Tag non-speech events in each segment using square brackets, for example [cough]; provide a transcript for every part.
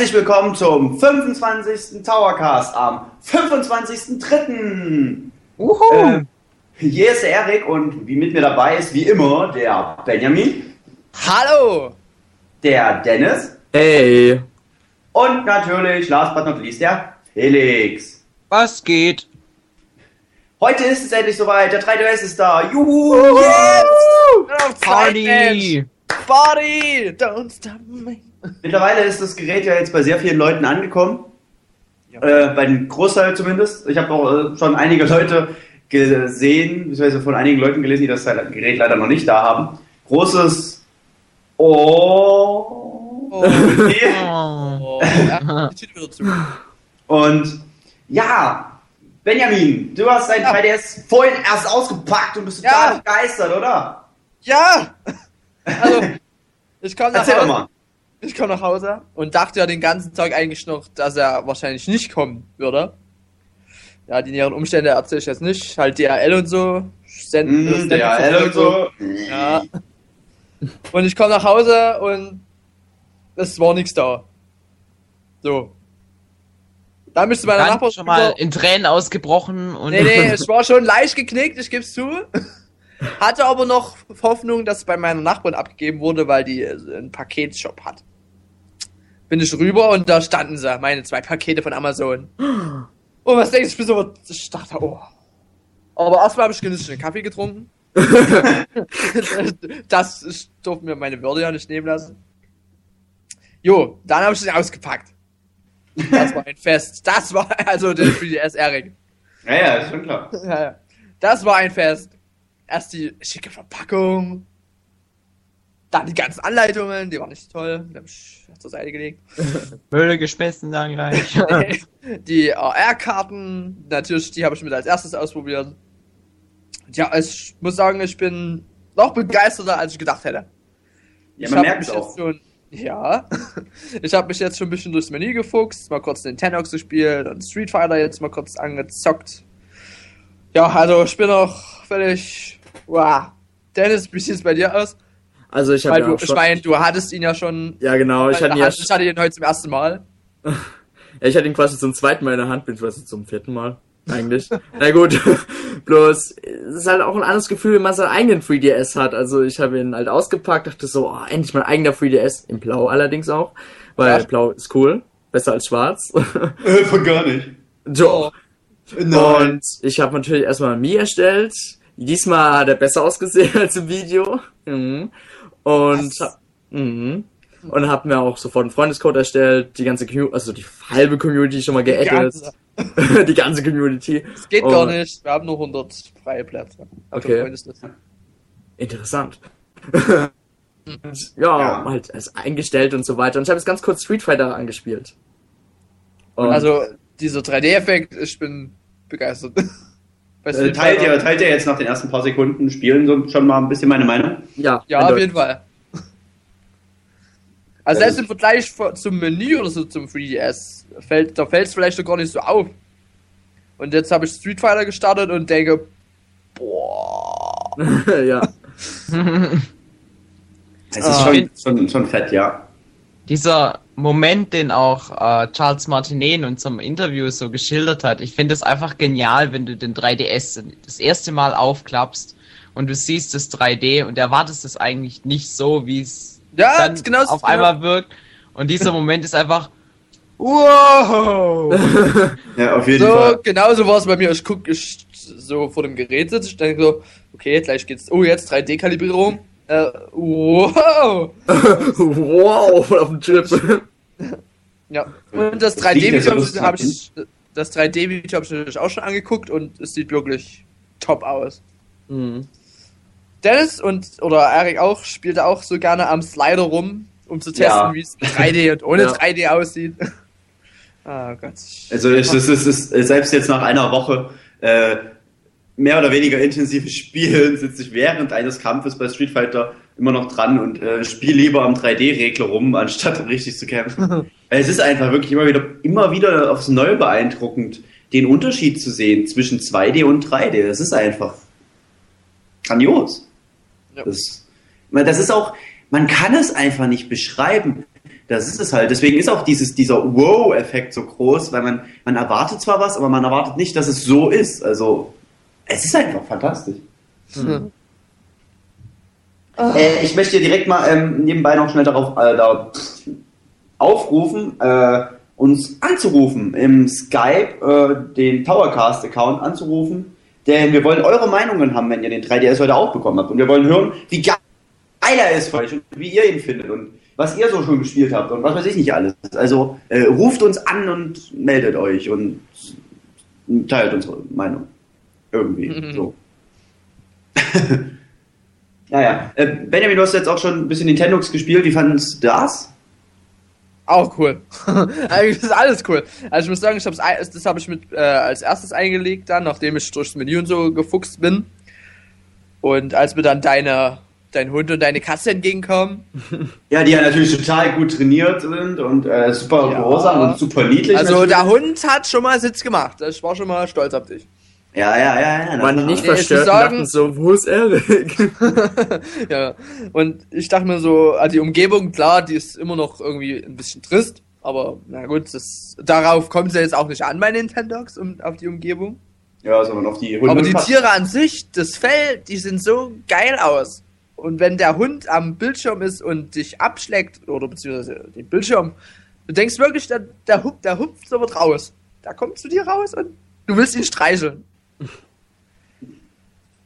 Herzlich willkommen zum 25. Towercast am 25.03. Uhu. Äh, hier ist der Erik und wie mit mir dabei ist, wie immer, der Benjamin, Hallo! der Dennis Hey. und natürlich, last but not least, der Felix. Was geht? Heute ist es endlich soweit, der 3DS ist da. Juhu! Party! Party! Don't stop me! Mittlerweile ist das Gerät ja jetzt bei sehr vielen Leuten angekommen. Äh, bei dem Großteil zumindest. Ich habe auch äh, schon einige Leute gesehen, beziehungsweise von einigen Leuten gelesen, die das Gerät leider noch nicht da haben. Großes Oh. Oh. Oh, ja. Und ja, Benjamin, du hast dein Ja. 3DS vorhin erst ausgepackt und bist total Ja. begeistert, oder? Ja! Ich komme nach, Erzähl Hause- ich komm nach Hause und dachte ja den ganzen Tag eigentlich noch, dass er wahrscheinlich nicht kommen würde. Ja, die näheren Umstände erzähle ich jetzt nicht. Halt DHL und so. Senden, senden DHL und so. Ja. Und ich komme nach Hause und es war nichts da. So. Da müsste meine Dann Nachbarin schon mal in Tränen ausgebrochen und Nee, nee, [laughs] ich war schon leicht geknickt, ich geb's zu. Hatte aber noch Hoffnung, dass es bei meiner Nachbarin abgegeben wurde, weil die äh, einen Paketshop hat. Bin ich rüber und da standen sie, meine zwei Pakete von Amazon. Und was denkst du, ich bin so, ich dachte, oh. Aber erstmal habe ich genüsslich einen Kaffee getrunken. [laughs] das ich durfte mir meine Würde ja nicht nehmen lassen. Jo, dann habe ich den ausgepackt. Das war ein Fest. Das war [laughs] also der 3DS Erik. Ja, ja, ist schon klar. Ja, ja. Das war ein Fest. Erst die schicke Verpackung. Dann die ganzen Anleitungen, die waren nicht toll. Die hab ich zur Seite gelegt. [laughs] Müll geschmissen dann gleich. die AR-Karten, natürlich, die habe ich mit als erstes ausprobiert. Ja, ich muss sagen, ich bin noch begeisterter, als ich gedacht hätte. Ja, Ich man merkt mich es jetzt auch. Schon, ja. [laughs] ich habe mich jetzt schon ein bisschen durchs Menü gefuchst, mal kurz den Tenox gespielt und Street Fighter jetzt mal kurz angezockt. Ja, also ich bin noch völlig. Wow. Dennis, wie sieht's bei dir aus? Also ich Weil habe du, ja ich schon, meine, du hattest ihn ja schon. ja genau, ich hatte, ihn ja, ich hatte ihn heute zum ersten Mal. [laughs] ja, ich hatte ihn quasi zum zweiten Mal in der Hand, beziehungsweise zum vierten Mal eigentlich. [laughs] Na gut, [laughs] bloß es ist halt auch ein anderes Gefühl, wenn man seinen eigenen 3DS hat. Also ich habe ihn halt ausgepackt, dachte so, oh, endlich mein eigener 3DS, in Blau allerdings auch, weil Ja. Blau ist cool, besser als Schwarz. Äh, von gar nicht. so. Nein. Und ich habe natürlich erstmal Mi erstellt. Diesmal hat er besser ausgesehen [laughs] als im Video. Mhm. Und, mhm. und habe mir auch sofort einen Freundescode erstellt, die ganze Community, also die halbe Community schon mal geaddet. ganze. [laughs] die ganze Community. Das geht Und- gar nicht. Wir haben nur 100 freie Plätze. Okay. Interessant. [laughs] ja, Ja. halt es eingestellt und so weiter. Und ich habe jetzt ganz kurz Street Fighter angespielt. Und Also, dieser 3D-Effekt, ich bin begeistert. Bei Äh, teilt, ihr, teilt ihr jetzt nach den ersten paar Sekunden Spielen so schon mal ein bisschen meine Meinung? ja, Ja, auf jeden Fall. [laughs] Also selbst im Vergleich zum Menü oder so zum 3DS, fällt, da fällt es vielleicht noch gar nicht so auf. Und jetzt habe ich Street Fighter gestartet und denke, boah. [laughs] ja. [laughs] Es ist Ah. schon, schon, schon fett, ja. Dieser Moment, den auch äh, Charles Martinet in unserem Interview so geschildert hat, ich finde es einfach genial, wenn du den 3DS das erste Mal aufklappst und du siehst das 3D und erwartest es eigentlich nicht so, wie es Ja, dann genau auf einmal wirkt. Und dieser Moment ist einfach Wow! [laughs] Ja, auf jeden So, Fall. genauso war es bei mir. Ich guck ich, so vor dem Gerät sitze, ich denke so, okay, gleich geht's. Oh, jetzt 3D-Kalibrierung. Äh, wow! [laughs] [laughs] wow, auf dem Chip. Ja. Und das Das liegt ja so 3D-Video lustig habe ich, das 3D-Video habe ich natürlich auch schon angeguckt und es sieht wirklich top aus. Mhm. Dennis und, oder Erik auch, spielte auch so gerne am Slider rum, um zu testen, Ja. wie es mit 3D und ohne [laughs] Ja. 3D aussieht. Ah Gott. Also es ist, es ist, selbst jetzt nach einer Woche äh, mehr oder weniger intensives Spielen sitze ich während eines Kampfes bei Street Fighter immer noch dran und äh, spiele lieber am 3D-Regler rum, [laughs] anstatt richtig zu kämpfen. [laughs] es ist einfach wirklich immer wieder, immer wieder aufs Neue beeindruckend, den Unterschied zu sehen zwischen 2D und 3D. Das ist einfach grandios. Ja. Das, das ist auch, man kann es einfach nicht beschreiben. Das ist es halt. Deswegen ist auch dieses, dieser Wow-Effekt so groß, weil man, man erwartet zwar was, aber man erwartet nicht, dass es so ist. Also, es ist einfach fantastisch. Hm. Äh, ich möchte direkt mal ähm, nebenbei noch schnell darauf äh, da aufrufen, äh, uns anzurufen im Skype, äh, den Towercast-Account anzurufen, denn wir wollen eure Meinungen haben, wenn ihr den 3DS heute auch bekommen habt. Und wir wollen hören, wie geil er ist für euch und wie ihr ihn findet und was ihr so schon gespielt habt und was weiß ich nicht alles. Also äh, ruft uns an und meldet euch und teilt unsere Meinung. Irgendwie. Mhm. So. [laughs] naja. Äh, Benjamin, du hast jetzt auch schon ein bisschen Nintendox gespielt. Wie fandest du das? Auch cool. [laughs] Eigentlich ist alles cool. Also ich muss sagen, ich hab's, das habe ich mit äh, als erstes eingelegt dann, nachdem ich durchs Menü und so gefuchst bin. Und als mir dann deine, dein Hund und deine Katze entgegenkommen, [laughs] Ja, die ja natürlich total gut trainiert sind und äh, super Ja. gehorsam und super niedlich. also natürlich. der Hund hat schon mal Sitz gemacht. Ich war schon mal stolz auf dich. Ja, ja, ja, ja. Waren die nicht verstört und dachten so, wo ist Erik? [laughs] ja. Und ich dachte mir so, also die Umgebung, klar, die ist immer noch irgendwie ein bisschen trist. Aber na gut, das, darauf kommt es ja jetzt auch nicht an bei Nintendogs, um, auf die Umgebung. Ja, sondern auf die Hunde. Aber die. Tiere an sich, das Fell, die sind so geil aus. Und wenn der Hund am Bildschirm ist und dich abschlägt, oder beziehungsweise den Bildschirm, du denkst wirklich, der, der, hup, der hupft sofort raus. Da kommt zu dir raus und du willst ihn streicheln.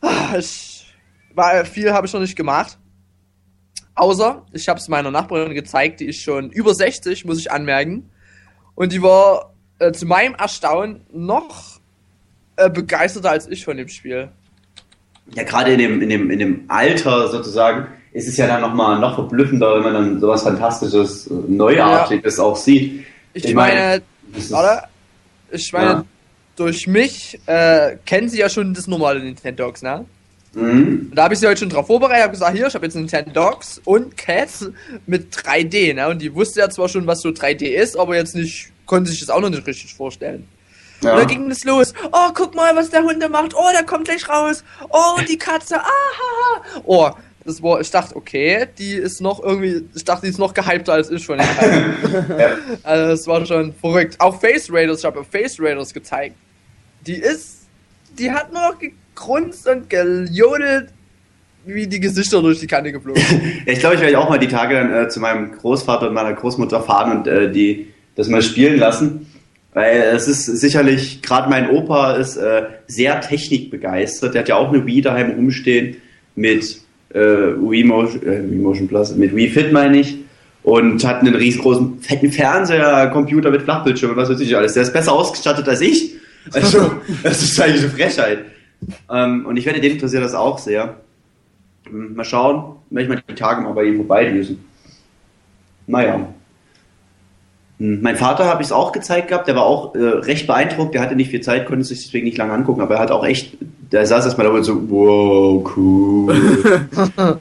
Ah, Ich, war, viel habe ich noch nicht gemacht. Außer, ich habe es meiner Nachbarin gezeigt, die ist schon über 60, muss ich anmerken. Und die war äh, zu meinem Erstaunen noch äh, begeisterter als ich von dem Spiel. Ja, gerade in dem, in, dem, in dem Alter sozusagen ist es ja dann nochmal noch verblüffender, wenn man dann sowas Fantastisches, äh, Neuartiges auch sieht. Ich, Ich meine, meine, ist- oder? Ich meine, Ja. Durch mich äh, kennen sie ja schon das normale Nintendogs, ne? Mhm. Und da habe ich sie heute schon drauf vorbereitet, habe gesagt, hier, ich habe jetzt Nintendogs und Cats mit 3D, ne? Und die wusste ja zwar schon, was so 3D ist, aber jetzt nicht, konnte sich das auch noch nicht richtig vorstellen. Und Ja. dann ging es los. Oh, guck mal, was der Hund da macht. Oh, der kommt gleich raus. Oh, die Katze. Ah, ha, ha. Oh, das war, ich dachte, okay, die ist noch irgendwie, ich dachte, die ist noch gehypter als ich von den. [laughs] Ja. Also, das war schon verrückt. Auch Face Raiders, ich habe Face Raiders gezeigt. Die ist, die hat nur noch gegrunzt und gejodelt, wie die Gesichter durch die Kante geflogen. [laughs] Ja, ich glaube, ich werde auch mal die Tage dann äh, zu meinem Großvater und meiner Großmutter fahren und äh, die das mal spielen lassen. Weil es ist sicherlich, gerade mein Opa ist äh, sehr technikbegeistert. Der hat ja auch eine Wii daheim rumstehen mit äh, Wii, Motion, äh, Wii Motion Plus, mit Wii Fit meine ich. Und hat einen riesengroßen, fetten Fernseher, Computer mit Flachbildschirm und was weiß ich alles. Der ist besser ausgestattet als ich. Also, [laughs] das ist eigentlich eine Frechheit. Ähm, und ich werde, den interessiert das auch sehr. Hm, Mal schauen, werde ich mal die Tage mal bei ihm vorbeidüsen. Naja. Hm, Mein Vater habe ich es auch gezeigt gehabt, der war auch äh, recht beeindruckt, der hatte nicht viel Zeit, konnte sich deswegen nicht lange angucken, aber er hat auch echt, der saß erstmal da und so, wow, cool. [laughs]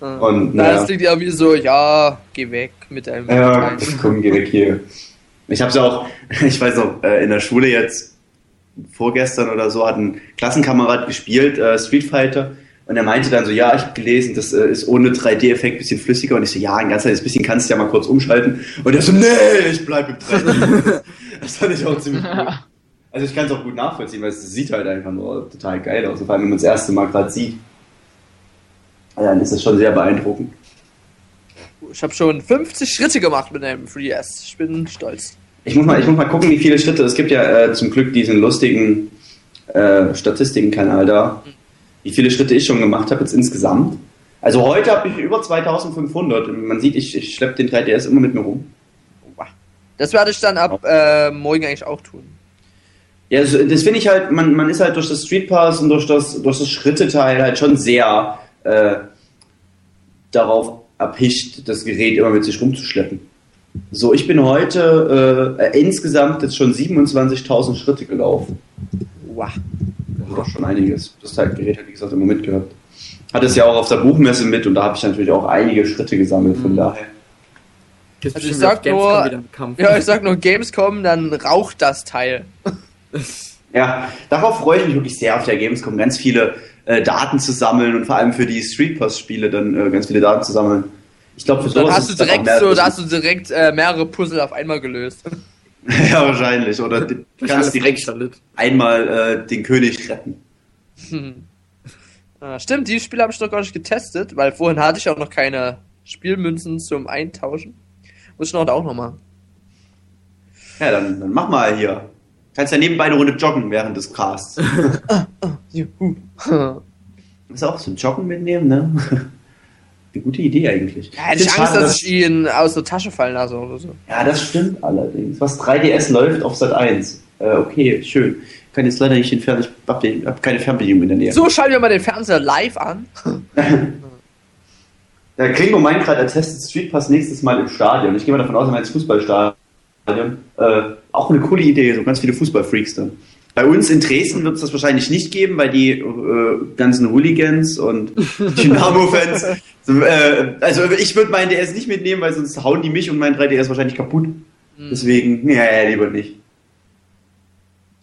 und Na, naja, das klingt ja wie so, ja, geh weg mit deinem ja, Teil. [laughs] komm, geh weg hier. Ich habe es auch, [laughs] ich weiß noch, äh, in der Schule jetzt, vorgestern oder so, hat ein Klassenkamerad gespielt, äh, Street Fighter, und er meinte dann so, ja, ich habe gelesen, das äh, ist ohne 3D-Effekt ein bisschen flüssiger. Und ich so, ja, ein ganz kleines bisschen kannst du ja mal kurz umschalten. Und er so, nee, ich bleib im 3D. [laughs] das fand ich auch ziemlich gut. Also ich kann es auch gut nachvollziehen, weil es sieht halt einfach nur total geil aus. Vor allem, wenn man das erste Mal gerade sieht. Dann ist das schon sehr beeindruckend. Ich habe schon 50 Schritte gemacht mit einem 3DS. Ich bin stolz. Ich muss mal, ich muss mal gucken, wie viele Schritte. Es gibt ja äh, zum Glück diesen lustigen äh, Statistikenkanal da. Wie viele Schritte ich schon gemacht habe jetzt insgesamt. Also heute habe ich über 2500. Und Man sieht, ich, ich schleppe den 3DS immer mit mir rum. Das werde ich dann ab äh, morgen eigentlich auch tun. Ja, das, das finde ich halt, man, man ist halt durch das Street Pass und durch das, durch das Schritteteil halt schon sehr äh, darauf erpicht, das Gerät immer mit sich rumzuschleppen. So, ich bin heute äh, insgesamt jetzt schon 27.000 Schritte gelaufen. Wow. Doch schon einiges. Das Teil- Gerät hat, wie gesagt, immer mitgehabt. Hat es ja auch auf der Buchmesse mit und da habe ich natürlich auch einige Schritte gesammelt, von Mhm. daher. Also ich sag nur-. Ja, ich sag nur Gamescom, dann raucht das Teil. [laughs] Ja, darauf freue ich mich wirklich sehr auf der Gamescom, ganz viele äh, Daten zu sammeln und vor allem für die Street Pass Spiele dann äh, ganz viele Daten zu sammeln. Ich glaube, für Dann sowas hast du direkt so, da hast du direkt äh, mehrere Puzzle auf einmal gelöst. [laughs] ja, wahrscheinlich. Oder du kannst direkt einmal äh, den König retten. Ah, stimmt, die Spiele habe ich noch gar nicht getestet, weil vorhin hatte ich auch noch keine Spielmünzen zum Eintauschen. Muss ich noch auch noch machen. Ja, dann, dann mach mal hier. Kannst ja nebenbei eine Runde joggen während des Casts. [laughs] Juhu. [laughs] Ist auch so ein Joggen mitnehmen, ne? Eine gute Idee eigentlich. Ja, hätte ich Angst, schade, dass ich ihn aus der Tasche fallen lasse oder so. Ja, das stimmt allerdings. Was 3DS läuft auf Sat 1. Äh, okay, schön. Ich kann jetzt leider nicht entfernen, ich hab, den, hab keine Fernbedienung in der Nähe. So, schalten wir mal den Fernseher live an. [laughs] Der Klingo meint gerade, er testet Street Pass nächstes Mal im Stadion. Ich gehe mal davon aus, er meint Fußballstadion. Äh, auch eine coole Idee, so ganz viele Fußballfreaks dann. Bei uns in Dresden wird es das wahrscheinlich nicht geben, weil die äh, ganzen Hooligans und [laughs] Dynamo-Fans. äh, also ich würde meinen DS nicht mitnehmen, weil sonst hauen die mich und mein 3DS wahrscheinlich kaputt. Deswegen, ja, ja, lieber nicht.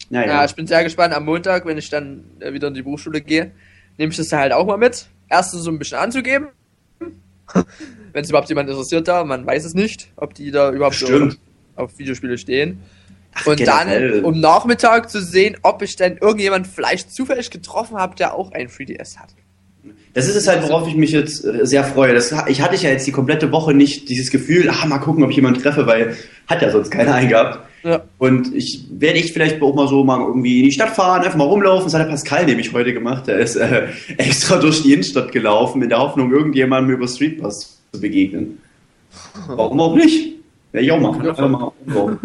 Naja. Ja, ich bin sehr gespannt. Am Montag, wenn ich dann äh, wieder in die Berufsschule gehe, nehme ich das da halt auch mal mit. Erstens so ein bisschen anzugeben. [laughs] wenn es überhaupt jemand interessiert da, man weiß es nicht, ob die da überhaupt auf Videospiele stehen. Und generell. dann um Nachmittag zu sehen, ob ich denn irgendjemand vielleicht zufällig getroffen habe, der auch ein 3DS hat. Das ist es halt, worauf ich mich jetzt äh, sehr freue. Das, ich hatte ja jetzt die komplette Woche nicht dieses Gefühl, ah, mal gucken, ob ich jemanden treffe, weil hat ja sonst keiner eingehabt. Ja. Und ich werde ich vielleicht auch mal so mal irgendwie in die Stadt fahren, einfach mal rumlaufen. Das hat der Pascal nämlich heute gemacht. Der ist äh, [laughs] extra durch die Innenstadt gelaufen, in der Hoffnung, irgendjemandem über Street Pass zu begegnen. Warum auch nicht? Wäre ich auch machen. Einfach mal umlaufen.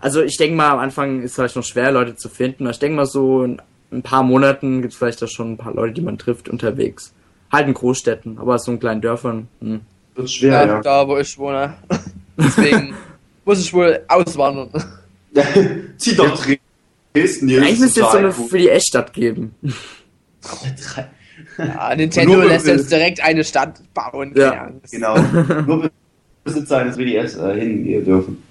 Also ich denke mal, am Anfang ist es vielleicht noch schwer, Leute zu finden. Aber ich denke mal, so in ein paar Monaten gibt es vielleicht da schon ein paar Leute, die man trifft unterwegs. Halt in Großstädten, aber so in kleinen Dörfern. Hm. Wird schwer, Ja, ja. Da, wo ich wohne. [laughs] Deswegen [laughs] muss ich wohl auswandern. [laughs] Zieh doch Dresden hier. Eigentlich müsste es so eine cool. für die Echtstadt geben. Ja, Nintendo Nur lässt jetzt direkt eine Stadt bauen. Ja. Genau. Nur Besitzer eines WDS äh, hingehen dürfen.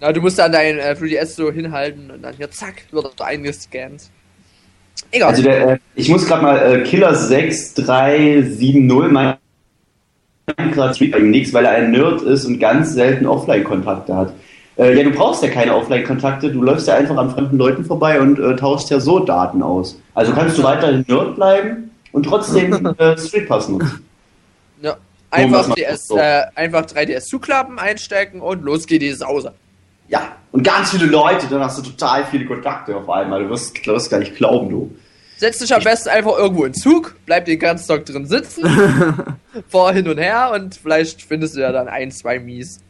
Na, du musst dann dein äh, 3DS so hinhalten und dann hier zack, wird er eingescannt. Egal. Also der, äh, ich muss gerade mal äh, Killer 6370 meinen gerade Street Fighter nichts, weil er ein Nerd ist und ganz selten Offline-Kontakte hat. Äh, ja, du brauchst ja keine Offline-Kontakte, du läufst ja einfach an fremden Leuten vorbei und äh, tauschst ja so Daten aus. Also kannst du weiterhin Nerd bleiben und trotzdem [laughs] äh, Street Pass nutzen. ja. Einfach, DS, so? äh, einfach 3DS zuklappen, einstecken und los geht die Sause. Ja, und ganz viele Leute, dann hast du total viele Kontakte auf einmal. Du wirst, du wirst gar nicht glauben, du. Setz dich am besten einfach irgendwo in Zug, bleib den ganzen Tag drin sitzen, [laughs] fahr hin und her und vielleicht findest du ja dann ein, zwei Mies.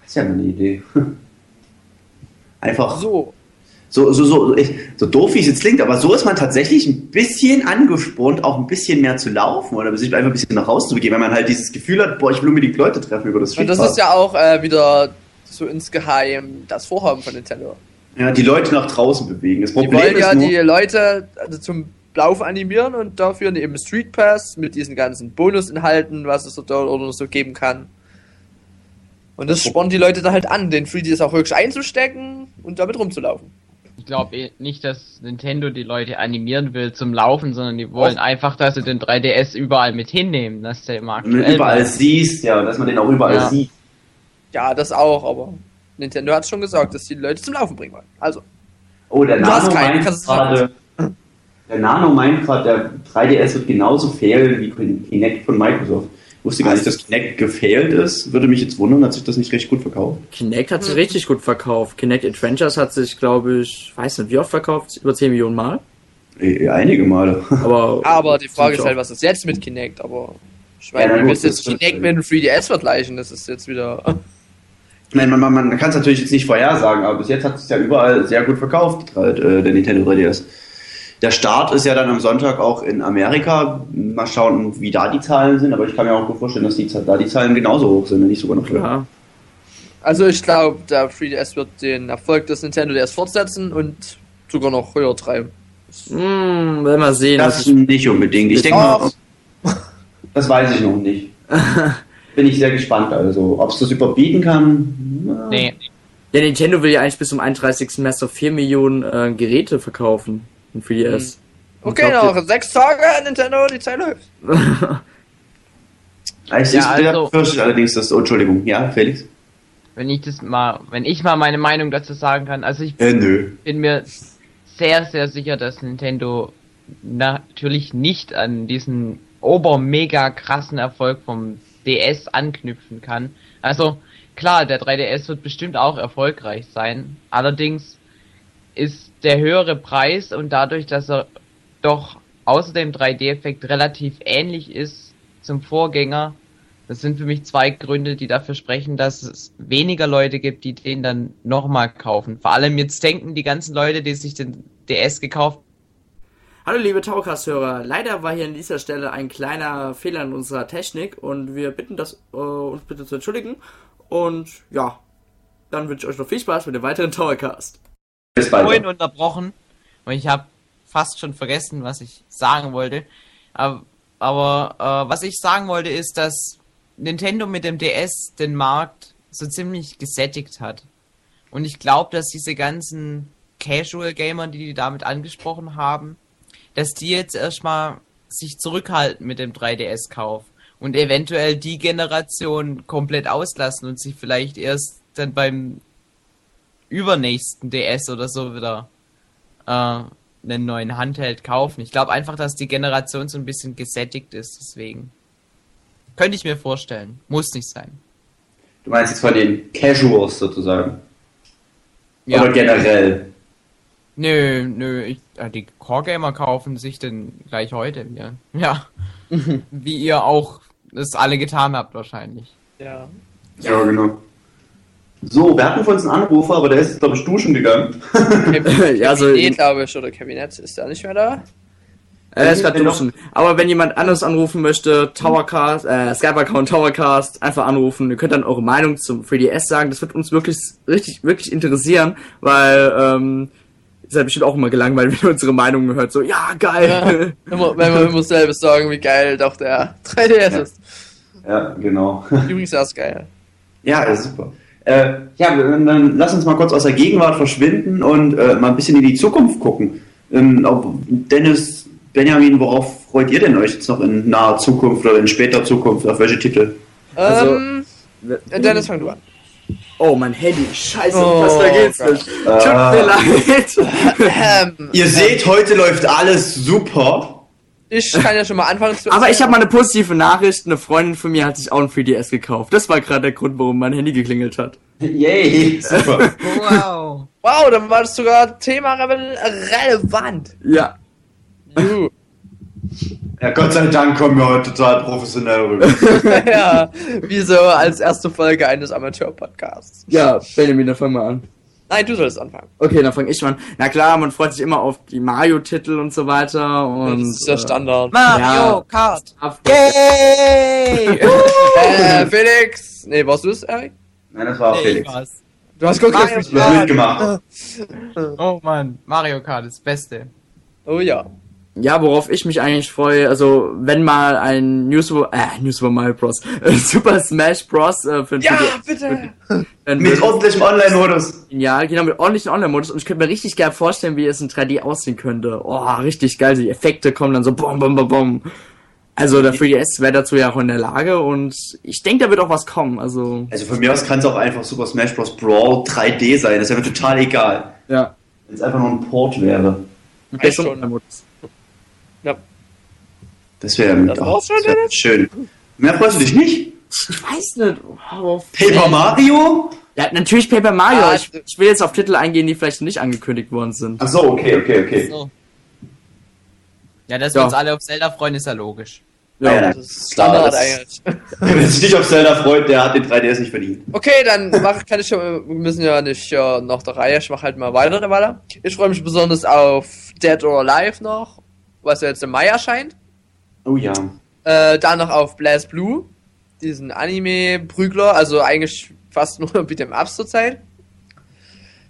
Das ist ja eine Idee. [laughs] Einfach So. So, so, so, ich, so doof wie es jetzt klingt, aber so ist man tatsächlich ein bisschen angespornt, auch ein bisschen mehr zu laufen oder sich einfach ein bisschen nach Hause zu begeben, weil man halt dieses Gefühl hat, boah, ich will unbedingt Leute treffen über das Und das ist ja auch äh, wieder so insgeheim das Vorhaben von Nintendo. ja, die Leute nach draußen bewegen. Das Die Problem wollen ist ja nur, die Leute also zum Laufen animieren und dafür eben Street Pass mit diesen ganzen Bonusinhalten, was es dort oder so geben kann. Und das spornt die Leute da halt an, den 3DS auch wirklich einzustecken und damit rumzulaufen. Ich glaube nicht, dass Nintendo die Leute animieren will zum Laufen, sondern die wollen Och. einfach, dass sie den 3DS überall mit hinnehmen, dass der wenn du überall bleibt. siehst, ja, dass man den auch überall Ja. sieht. Ja, das auch, aber Nintendo hat schon gesagt, dass die Leute zum Laufen bringen wollen. Also, Oh, der Nano meint gerade, der Nano meint gerade, der 3DS wird genauso fehlen wie Kinect von Microsoft. Ich wusste gar nicht, dass Kinect gefehlt ist. Würde mich jetzt wundern, hat sich das nicht recht gut verkauft. Kinect hat sich Mhm. richtig gut verkauft. Kinect Adventures hat sich, glaube ich, weiß nicht wie oft verkauft, über 10 Millionen Mal. Eh, Einige Male. Aber, [laughs] aber die Frage ist halt, was ist jetzt mit Kinect? Aber ich Ja, meine, na du willst jetzt Kinect mit dem 3DS vergleichen, das ist jetzt wieder. Man, man, man kann es natürlich jetzt nicht vorhersagen, aber bis jetzt hat es ja überall sehr gut verkauft, halt, äh, der Nintendo 3DS. Der Start ist ja dann am Sonntag auch in Amerika. Mal schauen, wie da die Zahlen sind, aber ich kann mir auch gut vorstellen, dass die, da die Zahlen genauso hoch sind, wenn nicht sogar noch höher. Ja. Also ich glaube, der 3DS wird den Erfolg des Nintendo DS fortsetzen und sogar noch höher treiben. Hm, werden wir sehen. Das Also nicht unbedingt. Ich denke mal, das weiß ich noch nicht. [laughs] Bin ich sehr gespannt, also, ob es das überbieten kann. Nee. ja, Nintendo will ja eigentlich bis zum 31. März noch 4 Millionen äh, Geräte verkaufen. Ein 3DS. Okay, Ich glaub, noch sechs Tage, Nintendo, die Zeit läuft. [laughs] Ich, Ja, also- fürchte allerdings, dass, oh, Entschuldigung, ja, Felix? Wenn ich das mal, wenn ich mal meine Meinung dazu sagen kann, also ich Äh, nö. bin mir sehr, sehr sicher, dass Nintendo natürlich nicht an diesen ober-mega krassen Erfolg vom DS anknüpfen kann. Also klar, der 3DS wird bestimmt auch erfolgreich sein. Allerdings ist der höhere Preis und dadurch, dass er doch außer dem 3D-Effekt relativ ähnlich ist zum Vorgänger, das sind für mich zwei Gründe, die dafür sprechen, dass es weniger Leute gibt, die den dann nochmal kaufen. Vor allem jetzt denken die ganzen Leute, die sich den DS gekauft Hallo liebe Taucast-Hörer, leider war hier an dieser Stelle ein kleiner Fehler in unserer Technik und wir bitten das äh, uns bitte zu entschuldigen und ja, dann wünsche ich euch noch viel Spaß mit dem weiteren Towercast. Bis vorhin bald. unterbrochen und ich habe fast schon vergessen, was ich sagen wollte. Aber, aber äh, was ich sagen wollte ist, dass Nintendo mit dem DS den Markt so ziemlich gesättigt hat. Und ich glaube, dass diese ganzen Casual Gamer, die die damit angesprochen haben, dass die jetzt erstmal sich zurückhalten mit dem 3DS-Kauf und eventuell die Generation komplett auslassen und sich vielleicht erst dann beim übernächsten DS oder so wieder äh, einen neuen Handheld kaufen. Ich glaube einfach, dass die Generation so ein bisschen gesättigt ist, deswegen. Könnte ich mir vorstellen. Muss nicht sein. Du meinst jetzt von den Casuals sozusagen. Ja. Oder generell. Nö, nö, ich, äh, die Core-Gamer kaufen sich denn gleich heute wieder. [laughs] Ja. [laughs] Wie ihr auch es alle getan habt wahrscheinlich. Ja. Ja, genau. So, wir hatten von uns einen Anrufer, aber der ist glaube ich, duschen gegangen. [laughs] Ja, also- Kabinett, glaube ich, oder Kabinett ist da nicht mehr da. Er ist gerade duschen. Aber wenn jemand anderes anrufen möchte, Towercast, äh, Skype-Account Towercast, einfach anrufen. Ihr könnt dann eure Meinung zum 3DS sagen. Das wird uns wirklich, richtig, wirklich interessieren, weil, ähm, ihr seid bestimmt auch immer gelangweilt, [laughs] wenn ihr unsere Meinung hört. So, ja, geil. Immer, wenn wir immer selber sagen, wie geil doch der [laughs] 3DS Ja. ist. Ja, genau. [laughs] Übrigens ist geil. Ja, ist super. Äh, ja, dann lass uns mal kurz aus der Gegenwart verschwinden und äh, mal ein bisschen in die Zukunft gucken. Ähm, Dennis, Benjamin, worauf freut ihr denn euch jetzt noch in naher Zukunft oder in später Zukunft? Auf welche Titel? Also- ähm, äh, Dennis, fang du an. Oh, mein Handy. Scheiße, Oh, was da geht's Gott. nicht. Tut mir Ah. leid. Ähm, Ihr seht, heute läuft alles super. ich kann ja schon mal anfangen zu Aber ich habe mal eine positive Nachricht. Eine Freundin von mir hat sich auch ein 3DS gekauft. Das war gerade der Grund, warum mein Handy geklingelt hat. Yay, super. [laughs] Wow. Wow, dann war das sogar Thema rele relevant. Ja. Ja, Gott sei Dank kommen wir heute total professionell rüber. [laughs] ja, wie so als erste Folge eines Amateur-Podcasts. Ja, Benjamin, dann fang mal an. Nein, du sollst anfangen. Okay, dann fange ich mal an. Na klar, man freut sich immer auf die Mario-Titel und so weiter. Und, das ist der äh, Standard. Mario Ja. Kart. auf- Yay! [laughs] äh, Felix. Nee, warst du es, Erik? Nein, das war auch Nee, Felix. Du hast geguckt. Mario Du hast mitgemacht. Oh man, Mario Kart ist das Beste. Oh ja. Ja, worauf ich mich eigentlich freue, also wenn mal ein New Super, äh, New Super Mario Bros. äh, [laughs] Super Smash Bros. Äh, für Ja, 3DS bitte. Mit ordentlichem Online-Modus. Ja, genau, mit ordentlichen Online-Modus. Und ich könnte mir richtig geil vorstellen, wie es in 3D aussehen könnte. Oh, richtig geil. Die Effekte kommen dann so bom, bom, bom, bom. Also der 3DS wäre dazu ja auch in der Lage und ich denke, da wird auch was kommen. Also, Also von mir aus kann es auch einfach Super Smash Bros. Brawl 3D sein. Das wäre mir total egal. ja. Wenn es einfach nur ein Port wäre. Schon. Online-Modus. Ja. Das wäre Das schon, wär schön. Mehr freust du dich nicht? Ich weiß nicht. Oh, Paper Mario? Ja, natürlich Paper Mario. Ah, ich, ich will jetzt auf Titel eingehen, die vielleicht nicht angekündigt worden sind. Ach so, okay, okay, okay. So. Ja, dass Ja. wir uns alle auf Zelda freuen, ist ja logisch. Ja, ja, Das ist Standard eigentlich. [laughs] Wer sich nicht auf Zelda freut, der hat den 3DS nicht verdient. Okay, dann mach, kann ich schon, wir müssen ja nicht äh, nach der Reihe, ich mach halt mal weiter, weiter. Ich freue mich besonders auf Dead or Alive noch, was ja jetzt im Mai erscheint. Oh ja. Äh, dann noch auf Blast Blue, diesen Anime-Prügler, also eigentlich fast [laughs] nur Beat'em Ups zurzeit.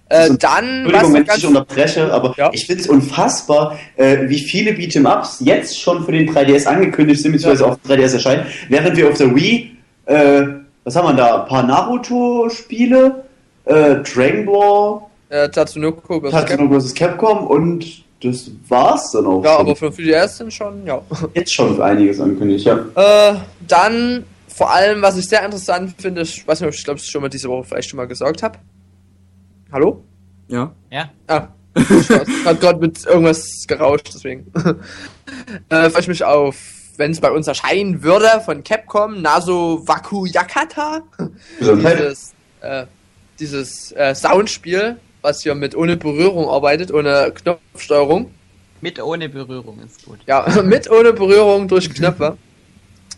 Äh, Also, dann, Entschuldigung, wenn ich dich unterbreche, aber Ja. ich finde es unfassbar, äh, wie viele Beat'em-Ups jetzt schon für den 3DS angekündigt sind, beziehungsweise Ja. auf 3DS erscheinen, während wir auf der Wii, äh, was haben wir da, ein paar Naruto-Spiele, äh, Dragon Ball, äh, Tatsunoko vs. Tatsunoko vs. Capcom und das war's dann auch. Ja, schon. aber für 3DS sind schon, ja. [laughs] jetzt schon einiges angekündigt, ja. Äh, dann vor allem, was ich sehr interessant finde, ich weiß nicht, ob ich glaube, ich schon mal diese Woche vielleicht schon mal gesagt habe. Hallo? Ja. Ja. Ah. Ich [laughs] hat gerade mit irgendwas gerauscht, deswegen. [laughs] äh, freue ich mich auf, wenn es bei uns erscheinen würde, von Capcom, Naso Waku Yakata. Gesundheit. Dieses, äh, dieses äh, Soundspiel, was hier mit ohne Berührung arbeitet, ohne Knopfsteuerung. Mit ohne Berührung ist gut. Ja, [laughs] mit ohne Berührung durch Knöpfe.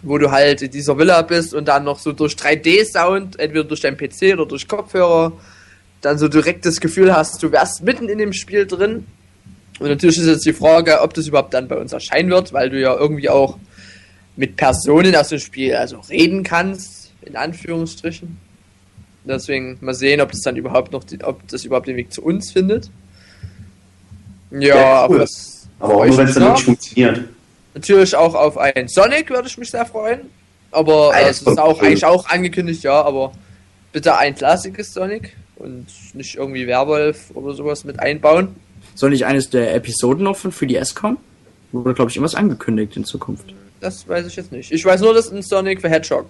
Wo du halt in dieser Villa bist und dann noch so durch 3D-Sound, entweder durch deinen PC oder durch Kopfhörer, dann so direkt das Gefühl hast, du wärst mitten in dem Spiel drin. Und natürlich ist jetzt die Frage, ob das überhaupt dann bei uns erscheinen wird, weil du ja irgendwie auch mit Personen aus dem Spiel also reden kannst, in Anführungsstrichen. Deswegen mal sehen, ob das dann überhaupt noch, die, ob das überhaupt den Weg zu uns findet. Ja, Ja, cool. aber das Aber auch nur, wenn es dann wirklich funktioniert. Natürlich auch auf ein Sonic würde ich mich sehr freuen. Aber äh, es ist auch cool. eigentlich auch angekündigt, ja, aber bitte ein klassisches Sonic und nicht irgendwie Werwolf oder sowas mit einbauen. Soll nicht eines der Episoden noch von 3DS kommen? Wurde, glaube ich, irgendwas angekündigt in Zukunft. Das weiß ich jetzt nicht. Ich weiß nur, dass ein Sonic für Hedgehog,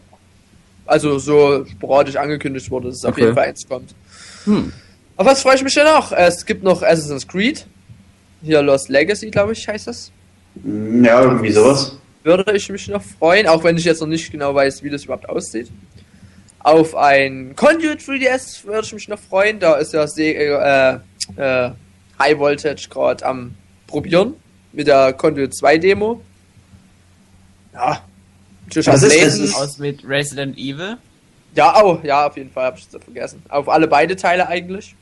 also so sporadisch angekündigt wurde, dass es auf Okay. jeden Fall eins kommt. Hm. Auf was freue ich mich denn noch? Es gibt noch Assassin's Creed. Hier Lost Legacy, glaube ich, heißt das. Mm, Ja, irgendwie sowas. würde ich mich noch freuen, auch wenn ich jetzt noch nicht genau weiß, wie das überhaupt aussieht. Auf ein Conduit 3DS würde ich mich noch freuen. Da ist ja Se äh, äh, High Voltage gerade am probieren mit der Conduit 2 Demo. Ja, das ist- Aus mit Resident Evil. Ja, oh, ja, auf jeden Fall, habe ich es vergessen. Auf alle beide Teile eigentlich.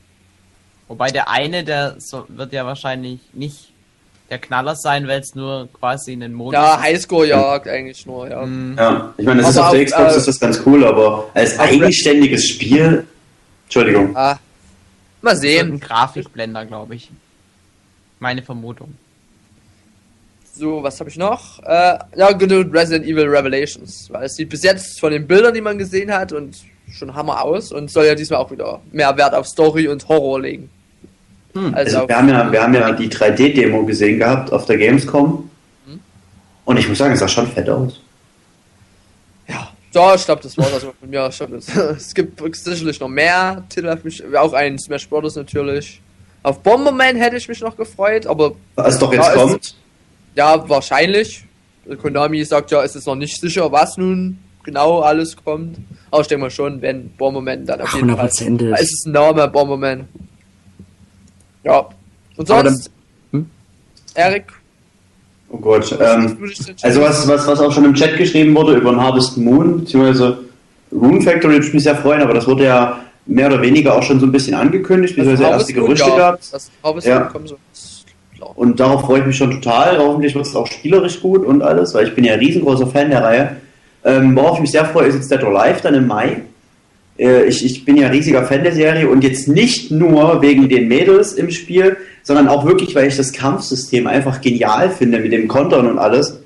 Wobei der eine, der so, wird ja wahrscheinlich nicht der Knaller sein, weil es nur quasi einen Modus Ja, ist. Highscore-Jagd eigentlich nur, ja. Mm, Ja, ich meine, das ist auf der Xbox äh, ist das ganz cool, aber als Re- eigenständiges Spiel. Entschuldigung. Ah, mal das wird ein sehen. Grafikblender, glaube ich. Meine Vermutung. So, was habe ich noch? Äh, ja, genug Resident Evil Revelations. Weil es sieht bis jetzt von den Bildern, die man gesehen hat, und schon Hammer aus und soll ja diesmal auch wieder mehr Wert auf Story und Horror legen. Hm. Als Also auf, wir haben ja, wir haben ja die 3D-Demo gesehen gehabt auf der Gamescom. Mhm. Und ich muss sagen, es sah schon fett aus. ja, so, ich glaube, das war das von mir. Ich glaub, das- [laughs] Es gibt sicherlich noch mehr Titel auf mich, auch ein Smash Bros. natürlich. Auf Bomberman hätte ich mich noch gefreut, aber Was doch jetzt kommt. Ja, wahrscheinlich. Konami sagt ja, es ist noch nicht sicher, was nun genau alles kommt. Aber ich denke mal schon, wenn Bomberman dann auf Ach, jeden Fall. hundertprozentig. Es ist ein Name, Bomberman. Ja. Und sonst, dann- hm? Erik? Oh Gott. Ähm, also was, was, was auch schon im Chat geschrieben wurde über den Harvest Moon, beziehungsweise Rune Factory, würde ich mich sehr freuen, aber das wurde ja mehr oder weniger auch schon so ein bisschen angekündigt, beziehungsweise Also erste Gerüchte ja, gab. Das Harvest Ja. Moon kommt so. Und darauf freue ich mich schon total. Hoffentlich wird es auch spielerisch gut und alles, weil ich bin ja ein riesengroßer Fan der Reihe. Ähm, worauf ich mich sehr freue, ist jetzt Dead or Alive dann im Mai. Äh, ich, ich bin ja riesiger Fan der Serie und jetzt nicht nur wegen den Mädels im Spiel, sondern auch wirklich, weil ich das Kampfsystem einfach genial finde mit dem Kontern und alles.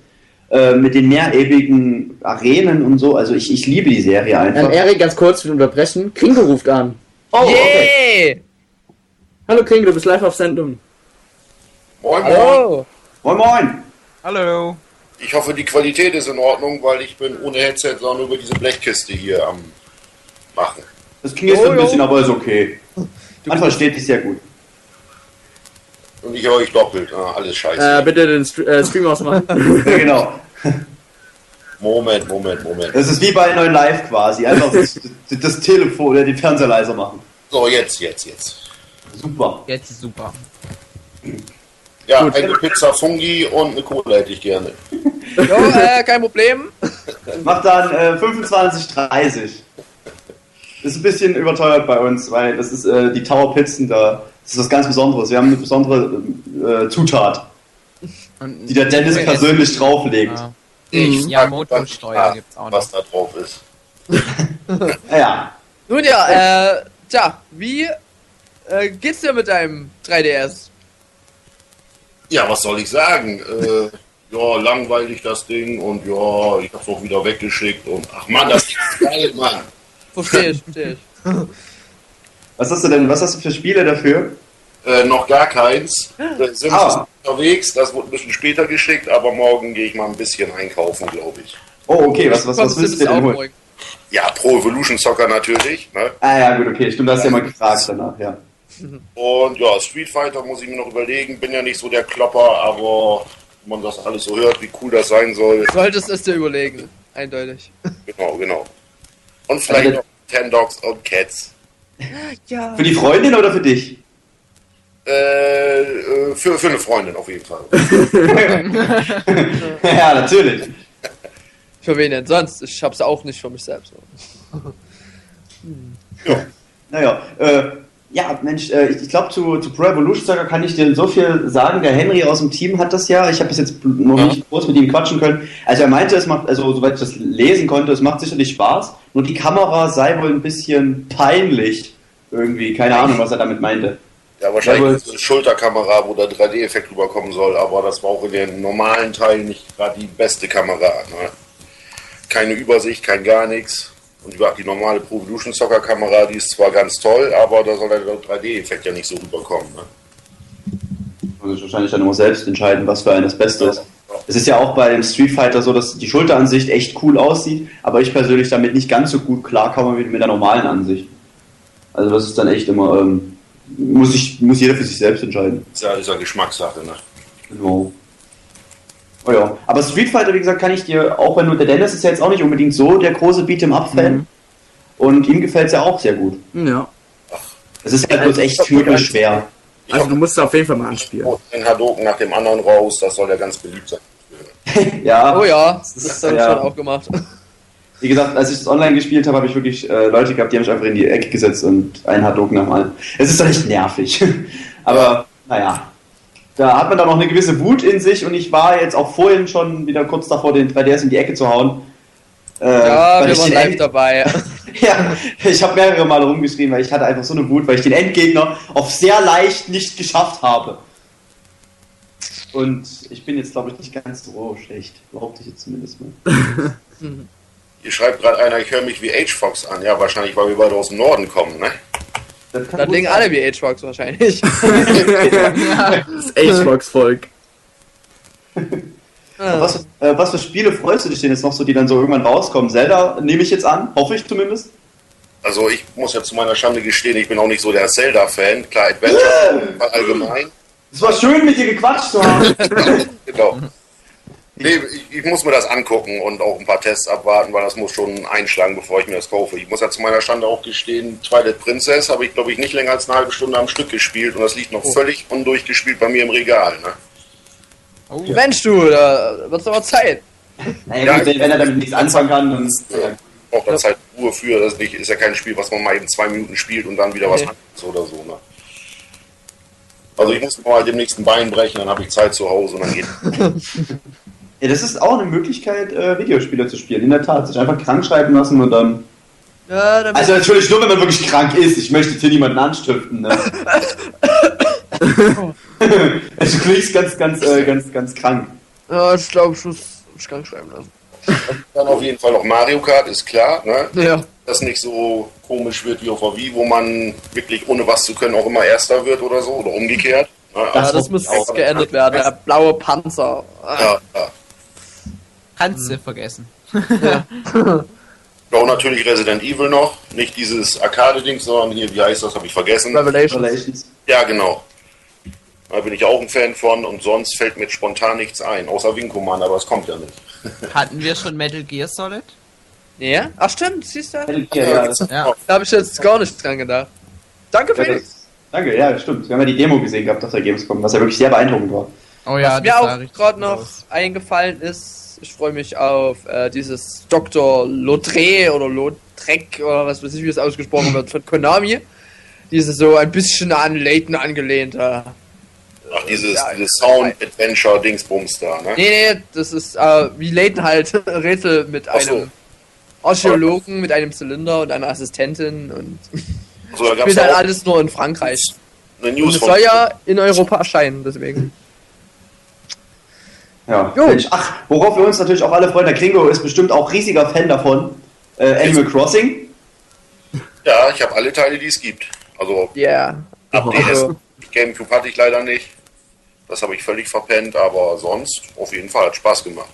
Äh, mit den mehrewigen Arenen und so. Also ich, ich liebe die Serie Ähm, einfach. Erik, ganz kurz, wir unterbrechen. Kringo ruft an. Oh, okay. Yeah! Hallo Kringo, du bist live auf Sendung. Moin, moin. Hallo! Moin Moin! Hallo. Ich hoffe, die Qualität ist in Ordnung, weil ich bin ohne Headset, sondern über diese Blechkiste hier am machen. Das klingt jetzt Oh, ein jo. bisschen, aber ist okay. Man versteht dich sehr gut. Und ich höre euch doppelt. Ah, alles scheiße. Äh, bitte den St äh, Stream ausmachen. [laughs] Ja, genau. Moment, Moment, Moment. Das ist wie bei 9 Live quasi. Einfach das, das Telefon oder den Fernseher leiser machen. So, jetzt, jetzt, jetzt. Super. Jetzt ist super. Ja, eine Pizza Fungi und eine Cola hätte ich gerne. [laughs] Ja, äh, kein Problem. Macht dann äh, 25,30. Ist ein bisschen überteuert bei uns, weil das ist äh, die Tower Pizzen da. Das ist was ganz Besonderes. Wir haben eine besondere äh, Zutat, Und die der Dennis persönlich drauflegt. Ja. Ich Ja, sag Motorsteuer gibt's auch Was noch. da drauf ist. [laughs] Ja. Nun ja, äh, tja, wie äh, geht's dir mit deinem 3DS? Ja, was soll ich sagen? Äh, ja, langweilig das Ding und ja, ich hab's auch wieder weggeschickt und ach man, das Ding ist [laughs] geil, Mann. Verstehe ich, verstehe ich. [laughs] Was hast du denn, was hast du für Spiele dafür? Äh, noch gar keins. Äh, Sims Ah. ist unterwegs, das wurde ein bisschen später geschickt, aber morgen gehe ich mal ein bisschen einkaufen, glaube ich. Oh, okay, was, was, was willst du denn holen? Ja, Pro Evolution Soccer natürlich. Ne? Ah ja, gut, okay, stimmt, du hast ja mal gefragt danach, ja. Und ja, Street Fighter muss ich mir noch überlegen. Bin ja nicht so der Klopper, aber wenn man das alles so hört, wie cool das sein soll. Solltest es dir überlegen. Eindeutig. Genau, genau. Und vielleicht Also- noch Ten Dogs und Cats. Ja. Für die Freundin oder für dich? Äh, äh, für, für eine Freundin auf jeden Fall. [laughs] ja, natürlich. Für wen denn sonst? Ich hab's auch nicht für mich selbst. Ja. Naja, äh, ja, Mensch, äh, ich, ich glaube, zu, zu Pro Evolution Soccer kann ich dir so viel sagen. Der Henry aus dem Team hat das ja. Ich habe bis jetzt noch Ja. nicht groß mit ihm quatschen können. Also er meinte, es macht, also soweit ich das lesen konnte, es macht sicherlich Spaß. Nur die Kamera sei wohl ein bisschen peinlich. Irgendwie, keine Ahnung, was er damit meinte. Ja, wahrscheinlich ist eine Schulterkamera, wo der 3D-Effekt rüberkommen soll, aber das war auch in den normalen Teilen nicht gerade die beste Kamera. Ne? Keine Übersicht, kein gar nichts. Und überhaupt die normale Pro Evolution Soccer Kamera, die ist zwar ganz toll, aber da soll der 3D-Effekt ja nicht so rüberkommen. Ne? Muss ich wahrscheinlich dann immer selbst entscheiden, was für einen das Beste ist. Es ist ja auch bei dem Street Fighter so, dass die Schulteransicht echt cool aussieht, aber ich persönlich damit nicht ganz so gut klarkomme wie mit der normalen Ansicht. Also das ist dann echt immer, ähm, muss ich, muss jeder für sich selbst entscheiden. Ist ja, ist ja Geschmackssache. Ne? Genau. Oh ja. Aber Street Fighter, wie gesagt, kann ich dir, auch wenn du, der Dennis ist ja jetzt auch nicht unbedingt so der große Beat'em-up-Fan. Mhm. Und ihm gefällt es ja auch sehr gut. Ja. Es ist halt bloß echt knüppelschwer. schwer. Also du musst auf jeden Fall mal anspielen. den Hadoken nach dem anderen raus, das soll ja ganz beliebt sein. [laughs] Ja. Oh ja, das ist dann Ja. schon auch gemacht. [laughs] Wie gesagt, als ich das online gespielt habe, habe ich wirklich äh, Leute gehabt, die haben mich einfach in die Ecke gesetzt und einen dem anderen. Es ist dann echt nervig. [laughs] Aber naja, da hat man dann noch eine gewisse Wut in sich und ich war jetzt auch vorhin schon wieder kurz davor, den 3DS in die Ecke zu hauen. Äh, Ja, wir ich waren live End- dabei. [laughs] Ja, ich habe mehrere Male rumgeschrien, weil ich hatte einfach so eine Wut, weil ich den Endgegner auf sehr leicht nicht geschafft habe. Und ich bin jetzt, glaube ich, nicht ganz so schlecht. Behaupte ich jetzt zumindest mal. [laughs] Hier schreibt gerade einer, ich höre mich wie H-Fox an. Ja, wahrscheinlich, weil wir beide aus dem Norden kommen. Ne? Das kann Da gut klingen sein. alle wie H-Fox wahrscheinlich. [laughs] Das H-Box-Volk. [laughs] Was, äh, was für Spiele freust du dich denn jetzt noch so, die dann so irgendwann rauskommen? Zelda nehme ich jetzt an, hoffe ich zumindest. Also ich muss ja zu meiner Schande gestehen, ich bin auch nicht so der Zelda-Fan. Klar, Adventure [laughs] allgemein. Es war schön, mit dir gequatscht zu haben. Genau. Nee, ich, ich muss mir das angucken und auch ein paar Tests abwarten, weil das muss schon einschlagen, bevor ich mir das kaufe. Ich muss ja zu meiner Schande auch gestehen, Twilight Princess habe ich, glaube ich, nicht länger als eine halbe Stunde am Stück gespielt und das liegt noch völlig undurchgespielt bei mir im Regal. Ne? Oh. Mensch, du, da wird's aber Zeit. naja, gut, wenn, er damit nichts anfangen kann, dann. Ja. Braucht da Zeit Ruhe für. Das ist, nicht, ist ja kein Spiel, was man mal eben zwei Minuten spielt und dann wieder was Nee. anderes oder so. Ne? Also ich muss mal dem nächsten Bein brechen, dann habe ich Zeit zu Hause und dann geht [laughs] ja, das ist auch eine Möglichkeit, äh, Videospiele zu spielen. In der Tat, sich einfach krank schreiben lassen und dann. Ja, dann Also natürlich nur, wenn man wirklich krank ist. Ich möchte jetzt hier niemanden anstiften. Ne? [laughs] [laughs] also, du klingst ganz, ganz, äh, ganz, ganz krank. ja, ich glaube, ich muss ich krank schreiben lassen. [laughs] dann auf jeden Fall noch Mario Kart, ist klar. Ne? Ja. das nicht so komisch wird wie auf der Wii, wo man wirklich ohne was zu können auch immer Erster wird oder so oder umgekehrt. Ja, Ja, also das muss geändert werden. Der blaue Panzer. Ja, ja. Kannst du vergessen. [laughs] ja, und natürlich Resident Evil noch. Nicht dieses Arcade-Ding, sondern hier, wie heißt das, habe ich vergessen. Revelation. Relations. Ja, genau. Da bin ich auch ein Fan von und sonst fällt mir jetzt spontan nichts ein, außer Wing Commander, aber es kommt ja nicht. [laughs] Hatten wir schon Metal Gear Solid? Ja? Ach stimmt, siehst du? Ja, ja, das, Ja. Da habe ich jetzt gar nicht dran gedacht. Danke, ja, Felix. das, danke, ja, stimmt. Wir haben ja die Demo gesehen gehabt auf der Gamescom, was ja wirklich sehr beeindruckend war. Oh ja, Was mir auch gerade noch eingefallen ist, ich freue mich auf äh, dieses Dr. Lautrec oder Lautrec oder was weiß ich, wie es ausgesprochen wird, von Konami. Diese so ein bisschen an Layton angelehnte. Ach, dieses, Ja, dieses Sound-Adventure-Dingsbums da, ne? Nee, nee, das ist äh, wie Layton halt [laughs] Rätsel mit Ach so. einem Archäologen, mit einem Zylinder und einer Assistentin und So, da [laughs] gab spielt es halt alles nur in Frankreich. eine Und News es von. soll ja in Europa erscheinen, deswegen. Ja. Jo. Mensch, ach, worauf wir uns natürlich auch alle freuen, der Kringo ist bestimmt auch riesiger Fan davon. Äh, Animal Crossing. Ja, ich habe alle Teile, die es gibt. Also Yeah. ab DS. Also, Gamecube hatte ich leider nicht. Das habe ich völlig verpennt, aber sonst auf jeden Fall hat Spaß gemacht.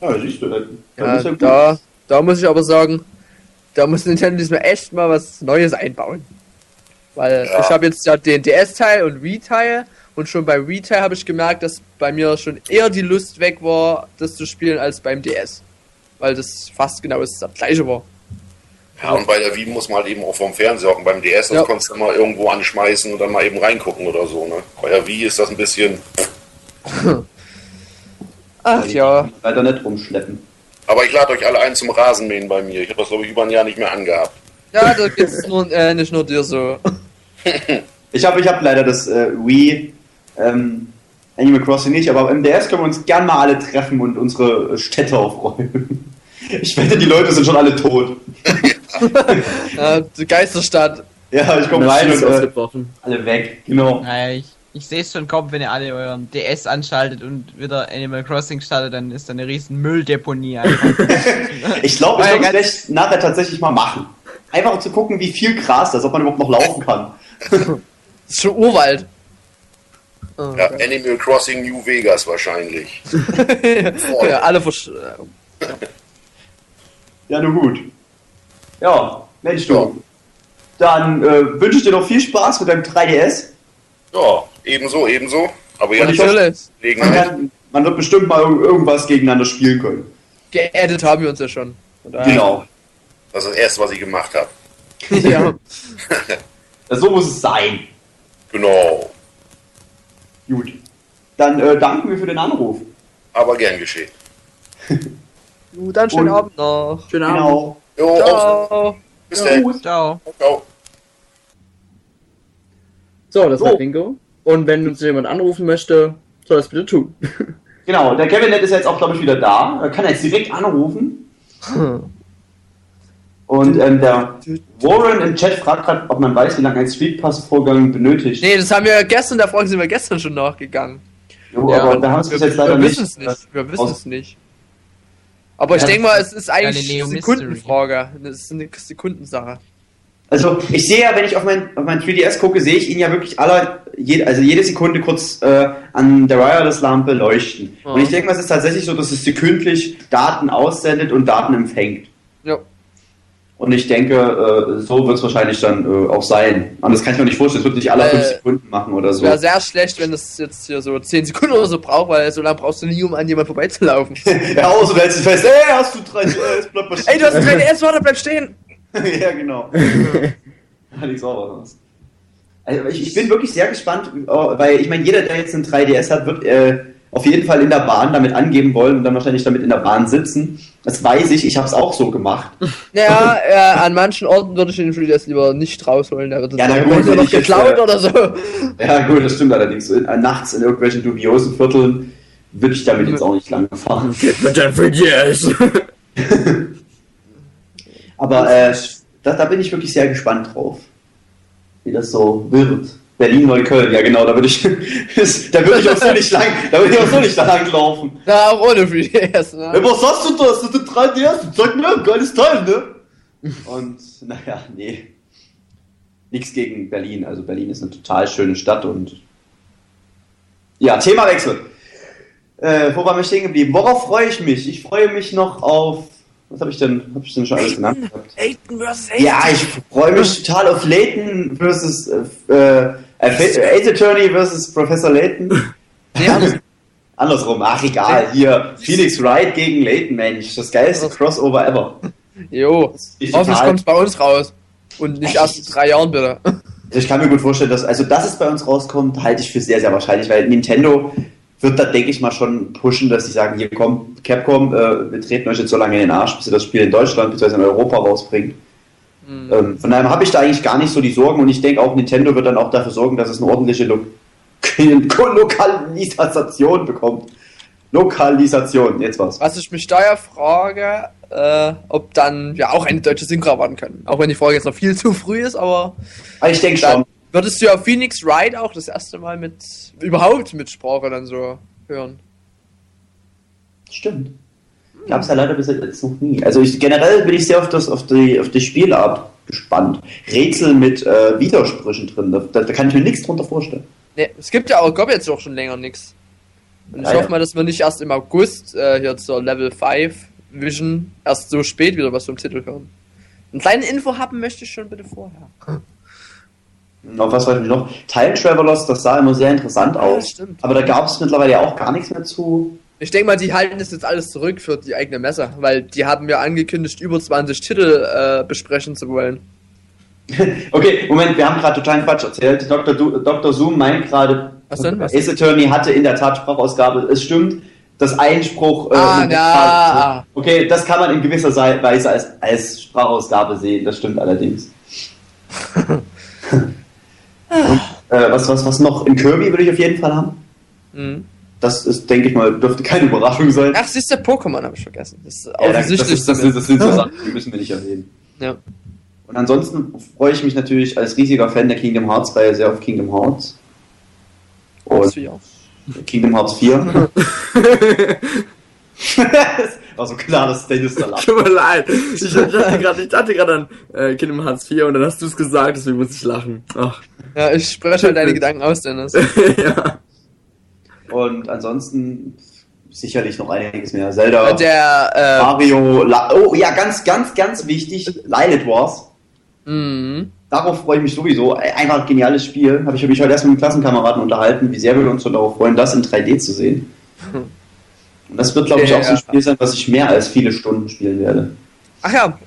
Ja, siehst du, dann, dann Ja, ist ja gut. da, da muss ich aber sagen, da muss Nintendo diesmal echt mal was Neues einbauen. Weil Ja. ich habe jetzt ja den DS-Teil und Wii-Teil und schon beim Wii-Teil habe ich gemerkt, dass bei mir schon eher die Lust weg war, das zu spielen, als beim DS. Weil das fast genau das gleiche war. Ja, und bei der Wii muss man halt eben auch vom Fernseher hocken. Beim DS, das Ja. konntest du mal irgendwo anschmeißen und dann mal eben reingucken oder so, ne? Bei der Wii ist das ein bisschen. [laughs] Ach ja, Leider nicht rumschleppen. Aber ich lade euch alle ein zum Rasenmähen bei mir. Ich habe das, glaube ich, über ein Jahr nicht mehr angehabt. ja, da geht's nur, äh, nicht nur dir so. [laughs] Ich habe ich hab leider das äh, Wii ähm, Animal Crossing nicht, aber im DS können wir uns gern mal alle treffen und unsere Städte aufräumen. [laughs] Ich wette, die Leute sind schon alle tot. [laughs] Äh, die Geisterstadt. Ja, ich komme rein und äh, alle weg. Genau. Naja, ich, ich sehe es schon kommen, wenn ihr alle euren DS anschaltet und wieder Animal Crossing startet, dann ist da eine riesen Mülldeponie einfach. [laughs] Ich glaube, ich Ja, ich ganz- vielleicht nachher tatsächlich mal machen. Einfach um zu gucken, wie viel Gras da ist, ob man überhaupt noch laufen kann. Das ist schon Urwald. Oh, Ja, okay. Animal Crossing New Vegas wahrscheinlich. [laughs] ja, alle versch Ja, nur gut. Ja, Mensch, du. Dann äh, wünsche ich dir noch viel Spaß mit deinem 3DS. Ja, ebenso, ebenso. Aber ja, nicht. Man, kann, man wird bestimmt mal irg- irgendwas gegeneinander spielen können. Geaddet haben wir uns ja schon. Genau. Das ist das erste, was ich gemacht habe. [laughs] [laughs] ja. So muss es sein. Genau. Gut. Dann äh, danken wir für den Anruf. Aber gern geschehen. [laughs] Gut, dann schönen Und- Abend noch. Schönen Abend. Genau. Jo, auf, Ciao. bis dann. Ciao. Ciao. So, das So. war Bingo. Und wenn uns jemand anrufen möchte, soll das bitte tun. [laughs] Genau, der Kevin ist jetzt auch, glaube ich, wieder da. Er kann jetzt direkt anrufen. [laughs] Und ähm, der Warren im Chat fragt gerade, ob man weiß, wie lange ein Streetpass-Vorgang benötigt. Nee, das haben wir gestern, der Frage sind wir gestern schon nachgegangen. Jo, Ja, aber da haben wir es Wir, jetzt leider wir nicht. wissen es nicht. Wir wissen es nicht. Aber ich Ja, denke mal, es ist eigentlich eine. Sekundenfrage. Das ist eine Sekundensache. Also ich sehe ja, wenn ich auf mein, auf mein 3DS gucke, sehe ich ihn ja wirklich aller, je, also jede Sekunde kurz äh, an der Wireless-Lampe leuchten. Ja. Und ich denke mal, es ist tatsächlich so, dass es sekündlich Daten aussendet und Daten empfängt. Ja. Und ich denke, äh, so wird es wahrscheinlich dann äh, auch sein. Anders kann ich mir nicht vorstellen, es wird nicht alle Äh, fünf Sekunden machen oder so. wäre sehr schlecht, wenn das jetzt hier so 10 Sekunden oder so braucht, weil so lange brauchst du nie, um an jemand vorbeizulaufen. [laughs] ja, außer du hältst dich fest, ey, hast du 3DS, bleib mal Ey, du hast ein 3DS, warte, bleib stehen! [laughs] ja, genau. Hat nichts sauber. Also ich, ich bin wirklich sehr gespannt, äh, weil ich meine, jeder, der jetzt ein 3DS hat, wird äh, auf jeden Fall in der Bahn damit angeben wollen und dann wahrscheinlich damit in der Bahn sitzen. Das weiß ich, ich habe es auch so gemacht. Ja, [laughs] äh, an manchen Orten würde ich den 3DS lieber nicht rausholen, da wird es Ja, na ja, gut, noch ich jetzt, geklaut äh, oder so. Ja, gut, das stimmt allerdings. In, äh, nachts in irgendwelchen dubiosen Vierteln würde ich damit jetzt auch nicht lang fahren. Mit deinem 3DS. Aber äh, da, da bin ich wirklich sehr gespannt drauf, wie das so wird. Berlin, Neukölln, ja genau, da würde ich, [laughs] da würde ich auch so nicht lang, da würde ich auch so nicht lang laufen. [laughs] Ja, auch ohne 3DS, Ey, ne? was hast du da? Du den 3DS? Zeig mir, geiles Teil, ne? Und, naja, nee. Nichts gegen Berlin. Also Berlin ist eine total schöne Stadt und. Ja, Themawechsel. Äh, wo waren wir stehen geblieben? Worauf freue ich mich? Ich freue mich noch auf. Was habe ich denn? Habe ich denn schon alles genannt? Aiden vs. Aiden. Ja, ich freue mich total auf Layton versus äh, äh, Ace Attorney versus Professor Layton. [laughs] Nee, anders. Andersrum, ach egal, hier Phoenix Wright gegen Layton, Mensch, das geilste Crossover ever. Jo, Ich hoffentlich total- kommt's bei uns raus. Und nicht erst in drei Jahren, bitte. Also ich kann mir gut vorstellen, dass, also dass es bei uns rauskommt, halte ich für sehr, sehr wahrscheinlich, weil Nintendo wird da, denke ich mal, schon pushen, dass sie sagen, hier komm, Capcom, äh, wir treten euch jetzt so lange in den Arsch, bis ihr das Spiel in Deutschland bzw. in Europa rausbringt. Hm. Ähm, von daher habe ich da eigentlich gar nicht so die Sorgen und ich denke auch, Nintendo wird dann auch dafür sorgen, dass es eine ordentliche Lo [laughs] Lokalisation bekommt. Lokalisation, jetzt was. Was ich mich da ja frage, äh, ob dann ja auch eine deutsche Synchro erwarten können. Auch wenn die Frage jetzt noch viel zu früh ist, aber Aber ich denke schon. würdest du ja Phoenix Wright auch das erste Mal mit überhaupt mit Sprache dann so hören. Stimmt. Gab es ja leider bis jetzt noch nie. Also ich, generell bin ich sehr auf, das, auf, die, auf die Spielart gespannt. Rätsel mit äh, Widersprüchen drin, da, da, kann ich mir nichts drunter vorstellen. Ne, es gibt ja auch, gab jetzt auch schon länger nichts. Und ich Ja, ja. hoffe mal, dass wir nicht erst im August äh, hier zur Level 5 Vision erst so spät wieder was vom Titel hören. Eine kleine Info haben möchte ich schon bitte vorher. Auf was wollte ich noch? Time Travelers, das sah immer sehr interessant aus. stimmt. Aber da gab es mittlerweile ja auch gar nichts mehr zu. Ich denke mal, die halten das jetzt alles zurück für die eigene Messe, weil die haben ja angekündigt, über 20 Titel äh, besprechen zu wollen. [laughs] Okay, Moment, wir haben gerade totalen Quatsch erzählt. Dr. Du, Dr. Zoom meint gerade, Was denn? Was Ace Attorney hatte in der Tat Sprachausgabe. Es stimmt, das Einspruch. Äh, Ah, na. Okay, das kann man in gewisser Weise als, als Sprachausgabe sehen. Das stimmt allerdings. [laughs] [laughs] Und, äh, was, was, was noch? In Kirby würde ich auf jeden Fall haben. Mhm. Das ist, denke ich mal, dürfte keine Überraschung sein. Ach, siehst du, Pokémon habe ich vergessen. Das ist Ja, das, ist, das, sind- das sind so Sachen, die müssen wir nicht erwähnen. ja. Und ansonsten freue ich mich natürlich als riesiger Fan der Kingdom Hearts Reihe sehr auf Kingdom Hearts. Und. Kingdom Hearts 4. das [laughs] [laughs] war so klar, dass Dennis da lacht. Tut mir leid. Ich, ich dachte gerade ich dachte gerade an äh, Kingdom Hearts 4 und dann hast du es gesagt, deswegen muss ich lachen. Ach. ja, ich spreche halt [laughs] deine Gedanken aus, Dennis. ja. Und ansonsten sicherlich noch einiges mehr. Zelda, Der, äh, Mario, La oh ja, ganz, ganz, ganz wichtig, Lilith Wars. mhm. Darauf freue ich mich sowieso. Einfach ein geniales Spiel. Habe ich mich heute erst mit einem Klassenkameraden unterhalten, wie sehr wir uns darauf freuen, das in 3D zu sehen. [laughs] Und das wird, glaube ich, auch so ein. Spiel sein, was ich mehr als viele Stunden spielen werde. Ach ja,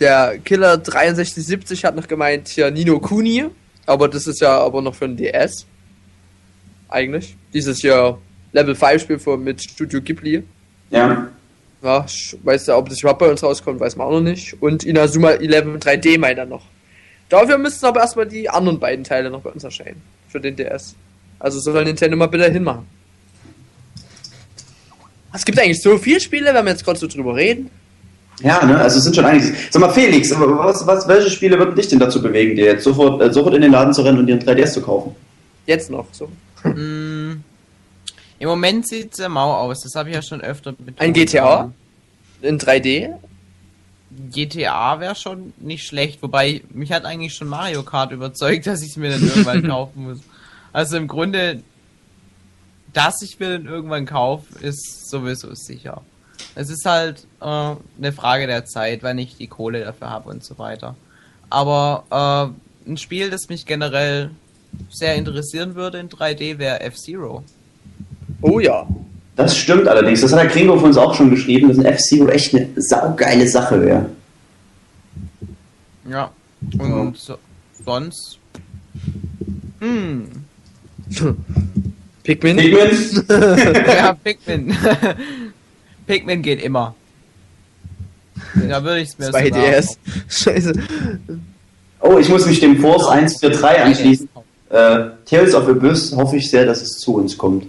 der Killer 6370 hat noch gemeint, hier Nino Kuni, aber das ist ja aber noch für den DS. Eigentlich. Dieses hier Level 5 Spiel von, mit Studio Ghibli. Ja. Ja, ich weiß ja, ob das überhaupt bei uns rauskommt, weiß man auch noch nicht. Und Inazuma 11 3D meint er noch. Dafür müssten aber erstmal die anderen beiden Teile noch bei uns erscheinen. Für den DS. Also soll Nintendo mal bitte hinmachen. Es gibt eigentlich so viele Spiele, wenn wir jetzt gerade so drüber reden. Ja, ne, also es sind schon einiges. Sag mal, Felix, was, was, welche Spiele würden dich denn dazu bewegen, dir jetzt sofort, äh, sofort in den Laden zu rennen und dir einen 3DS zu kaufen? Jetzt noch so. Mm, Im Moment sieht sehr mau aus, das habe ich ja schon öfter betont. Ein GTA? In 3D? GTA wäre schon nicht schlecht, wobei mich hat eigentlich schon Mario Kart überzeugt, [laughs] dass ich es mir dann irgendwann [laughs] kaufen muss. Also im Grunde, dass ich mir dann irgendwann kaufe, ist sowieso sicher. Es ist halt äh, eine Frage der Zeit, wann ich die Kohle dafür habe und so weiter. Aber äh, ein Spiel, das mich generell sehr interessieren würde in 3D, wäre F-Zero. Oh ja. Das stimmt allerdings. Das hat der Gringo von uns auch schon geschrieben, dass ein F-Zero echt eine saugeile Sache wäre. Ja. Und so, sonst. Hm. [laughs] Pikmin? Pikmin? [laughs] Ja, [laughs] Pikmin. Pikmin geht immer. Da würde ich es mir 2DS. Scheiße. Oh, ich muss mich dem Force 143 anschließen. Äh, Tales of Abyss hoffe ich sehr, dass es zu uns kommt.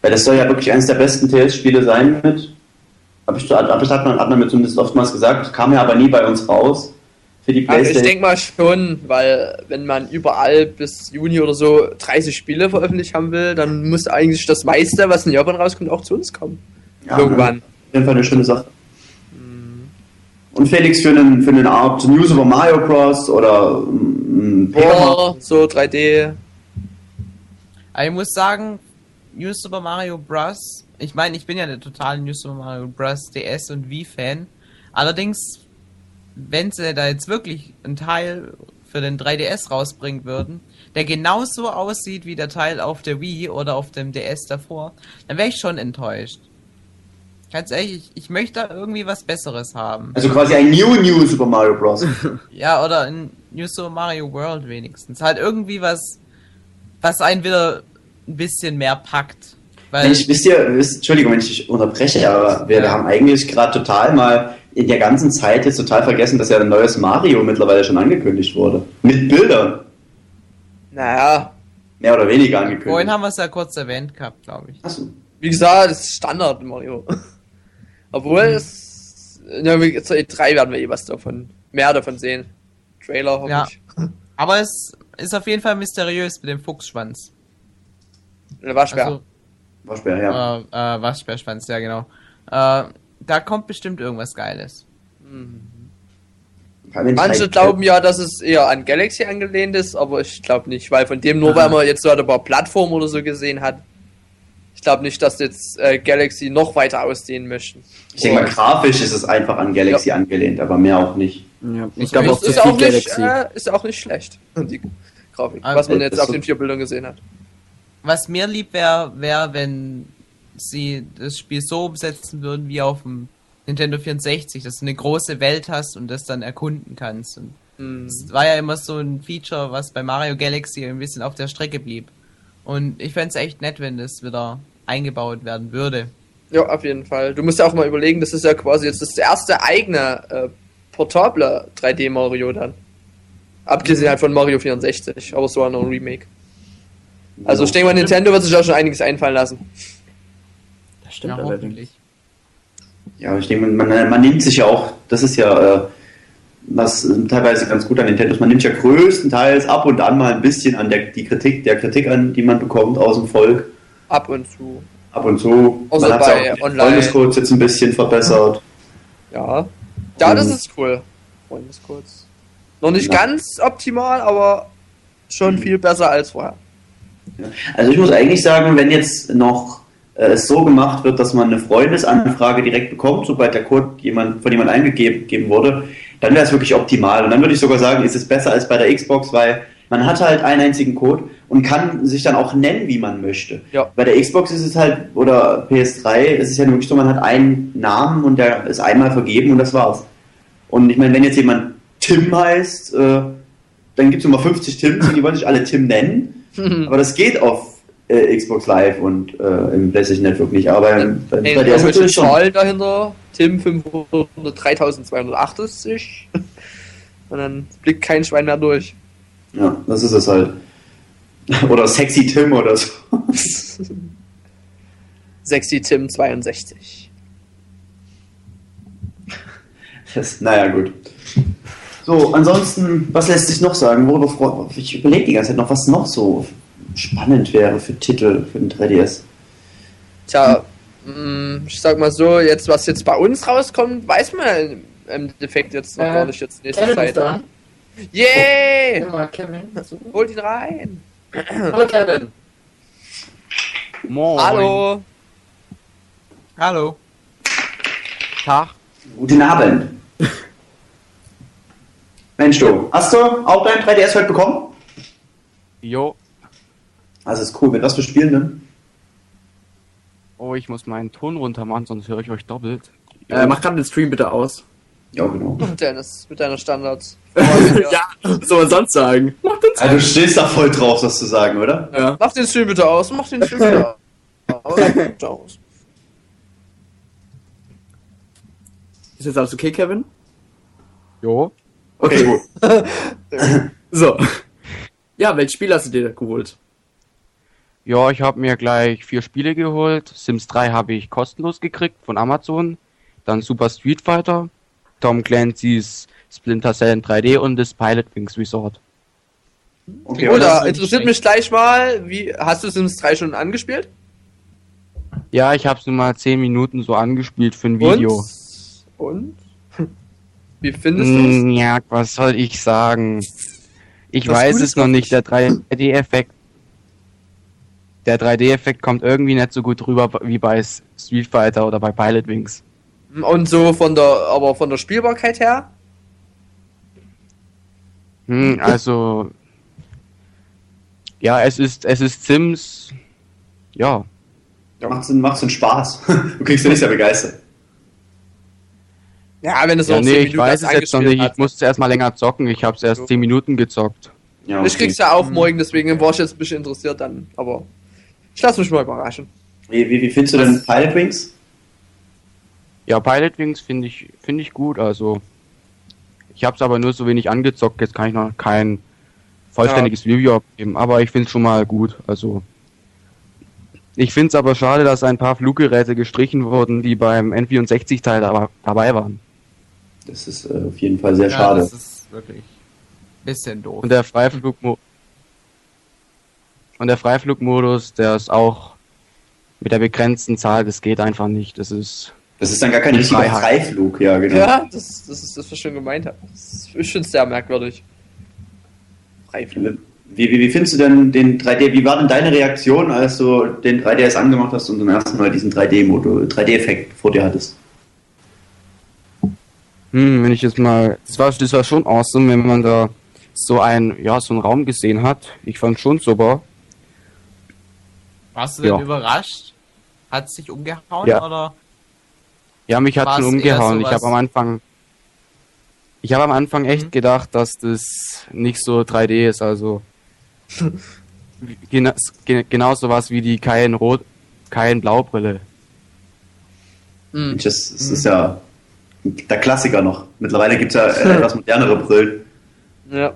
Weil das soll ja wirklich eines der besten Tales-Spiele sein mit. Hab ich, hab, hat man, hat man mir zumindest oftmals gesagt, kam ja aber nie bei uns raus. Für die Also ich Playstation. denke mal schon, weil wenn man überall bis Juni oder so 30 Spiele veröffentlicht haben will, dann muss eigentlich das meiste, was in Japan rauskommt, auch zu uns kommen. Ja, Irgendwann. Auf jeden Fall eine schöne Sache. Und Felix für einen, für einen Art New Super Mario Bros. oder Mario. Boah, so 3D. Aber ich muss sagen, New Super Mario Bros. Ich meine, ich bin ja der totale New Super Mario Bros. DS und Wii-Fan. Allerdings, wenn sie da jetzt wirklich einen Teil für den 3DS rausbringen würden, der genauso aussieht wie der Teil auf der Wii oder auf dem DS davor, dann wäre ich schon enttäuscht. Ganz ehrlich, ich, ich möchte da irgendwie was Besseres haben. Also quasi ein New New Super Mario Bros. [laughs] Ja, oder ein New Super Mario World wenigstens. Halt irgendwie was, was einen wieder ein bisschen mehr packt. Weil, Mensch, wisst ihr, wisst, Entschuldigung, wenn ich dich unterbreche, aber wir, Ja. haben eigentlich gerade total mal in der ganzen Zeit jetzt total vergessen, dass ja ein neues Mario mittlerweile schon angekündigt wurde. Mit Bildern. Naja, Mehr oder weniger vorhin angekündigt. haben wir es ja kurz erwähnt gehabt, glaube ich. Achso. wie gesagt, das ist Standard Mario. Obwohl es. Ja, E3 werden wir eh was davon. Mehr davon sehen. Trailer hoffe Ja. ich. [laughs] Aber es ist auf jeden Fall mysteriös mit dem Fuchsschwanz. Schwer. Also, War schwer, ja. äh, äh, Waschbärschwanz, ja genau. Äh, da kommt bestimmt irgendwas Geiles. Ich Manche glauben ja, dass es eher an Galaxy angelehnt ist, aber ich glaube nicht, weil von dem nur, weil man jetzt so ein paar Plattformen oder so gesehen hat. Ich glaube nicht, dass jetzt äh, Galaxy noch weiter ausdehnen möchten. Ich denke mal, grafisch ist es einfach an Galaxy angelehnt, aber mehr auch nicht. Ja, ich glaube auch ist, zu auch viel nicht, Galaxy. äh, ist auch nicht schlecht, [laughs] die Grafik, Ah, was man jetzt auf so- den vier Bildern gesehen hat. Was mir lieb wäre, wäre, wenn sie das Spiel so umsetzen würden wie auf dem Nintendo 64, dass du eine große Welt hast und das dann erkunden kannst. Und Hm. das war ja immer so ein Feature, was bei Mario Galaxy ein bisschen auf der Strecke blieb. Und ich fände es echt nett, wenn das wieder eingebaut werden würde. Ja, auf jeden Fall. Du musst ja auch mal überlegen, das ist ja quasi jetzt das erste eigene äh, portable 3D Mario dann. Abgesehen halt von Mario 64, aber so auch noch ein Remake. Also ich denke mal, Nintendo wird sich auch schon einiges einfallen lassen. Das stimmt ja, allerdings. hoffentlich. Ja, ich denke, man, man nimmt sich ja auch, das ist ja äh, was äh, teilweise ganz gut an Nintendo ist, man nimmt ja größtenteils ab und an mal ein bisschen an der die Kritik, der Kritik an, die man bekommt aus dem Volk. Ab und zu. Ab und zu. Außer man hat ja auch Online. Freundescodes jetzt ein bisschen verbessert. Ja. Ja, das ist cool. Freundescodes. Noch nicht Ja. ganz optimal, aber schon Mhm. viel besser als vorher. Also ich muss eigentlich sagen, wenn jetzt noch äh, es so gemacht wird, dass man eine Freundesanfrage direkt bekommt, sobald der Code jemand, von jemand eingegeben gegeben wurde, dann wäre es wirklich optimal. Und dann würde ich sogar sagen, ist es besser als bei der Xbox, weil man hat halt einen einzigen Code und kann sich dann auch nennen, wie man möchte. Ja. Bei der Xbox ist es halt, oder PS3, ist es ja wirklich so, man hat einen Namen und der ist einmal vergeben und das war's. Und ich meine, wenn jetzt jemand Tim heißt, äh, dann gibt es immer 50 Tims und die wollen sich alle Tim nennen. [laughs] Aber das geht auf äh, Xbox Live und äh, im PlayStation Network nicht. Aber beim, beim Hey, 3DS irgendwelche natürlich schon. Zahlen dahinter. Tim 500, 3280. [laughs] Und dann blickt kein Schwein mehr durch. Ja, das ist es halt. [laughs] Oder Sexy Tim oder so. [laughs] Sexy Tim 62. Das, naja, gut. So, ansonsten, was lässt sich noch sagen? Worüber Ich überlege die ganze Zeit noch, was noch so spannend wäre für Titel für den 3DS. Tja, mh, ich sag mal so, jetzt was jetzt bei uns rauskommt, weiß man im Endeffekt jetzt noch Äh, gar nicht jetzt nächste Kevin Zeit. ist da. Yay! Ja, Kevin. Holt ihn rein! Hallo Kevin. Moin. Hallo! Hallo. Tag. Guten Abend. Mensch, du, hast du auch dein 3DS heute bekommen? Jo. Das ist cool. Mit was für Spielen denn? Oh, ich muss meinen Ton runter machen, sonst höre ich euch doppelt. Äh, mach gerade den Stream bitte aus. Ja, genau. [laughs] Mit, deines, mit deiner Standards. [laughs] ja, was soll man sonst sagen? Mach den Also, du stehst da voll drauf, das zu sagen, oder? Ja. Mach den Stream bitte aus, mach den Stream bitte aus. aus. Ist jetzt alles okay, Kevin? Jo. Okay, gut. [laughs] So. Ja, welches Spiel hast du dir geholt? Ja, ich habe mir gleich vier Spiele geholt. Sims 3 habe ich kostenlos gekriegt von Amazon. Dann Super Street Fighter, Tom Clancy's Splinter Cell in 3D und das Pilot Wings Resort. okay Oder interessiert mich gleich mal, wie hast du Sims 3 schon angespielt? Ja, ich habe es nur mal 10 Minuten so angespielt für ein Video. Und? Und? [laughs] Wie findest du es? Mm, ja, was soll ich sagen? Ich Was weiß es noch noch nicht, der 3D-Effekt. Der 3D-Effekt kommt irgendwie nicht so gut rüber wie bei Street Fighter oder bei Pilot Wings. Und so von der, aber von der Spielbarkeit her? Hm, also. Ja, es ist, es ist Sims. Ja. macht's, macht's einen Spaß. [laughs] Du kriegst ja nicht sehr begeistert. Ja, wenn es ja noch nee, 10 ich Minuten weiß es jetzt noch nicht. hat. Ich musste erst mal länger zocken. Ich habe es erst 10 Minuten gezockt. Ja, Ich krieg's ja auch morgen, deswegen war ich jetzt ein bisschen interessiert dann. Aber ich lasse mich mal überraschen. Wie, wie, wie findest du denn Pilot Wings? Ja, Pilot Wings finde ich, finde ich gut. Also. Ich habe es aber nur so wenig angezockt. Jetzt kann ich noch kein vollständiges Review abgeben. Aber ich finde es schon mal gut. Also. Ich finde es aber schade, dass ein paar Fluggeräte gestrichen wurden, die beim N64-Teil da, dabei waren. Das ist äh, auf jeden Fall sehr Ja, schade. das ist wirklich bisschen doof. Und der Freiflugmo und der Freiflugmodus, der ist auch mit der begrenzten Zahl, das geht einfach nicht. Das ist Das ist dann gar kein richtiger Freiheit. Freiflug, ja, genau. Ja, das, das ist das, was ich schon gemeint habe. Das ist- es sehr merkwürdig. Freiflug. Wie, wie, wie findest du denn den 3D? Wie war denn deine Reaktion, als du den 3DS angemacht hast und zum ersten Mal diesen 3D-Motor, 3D-Effekt vor dir hattest? Hm, wenn ich jetzt mal, das war, das war schon awesome, wenn man da so ein, ja, so einen Raum gesehen hat. Ich fand schon super. Warst du denn Ja. überrascht? Hat es dich umgehauen Ja. oder? Ja, mich hat schon eher umgehauen. Ich habe am Anfang, ich habe am Anfang echt Mhm. gedacht, dass das nicht so 3D ist, also gena ge genau sowas wie die Cayenne Rot, Cayenne Blaubrille. Hm. Das, das ist ja der Klassiker noch. Mittlerweile gibt es ja äh, [laughs] etwas modernere Brillen. Ja.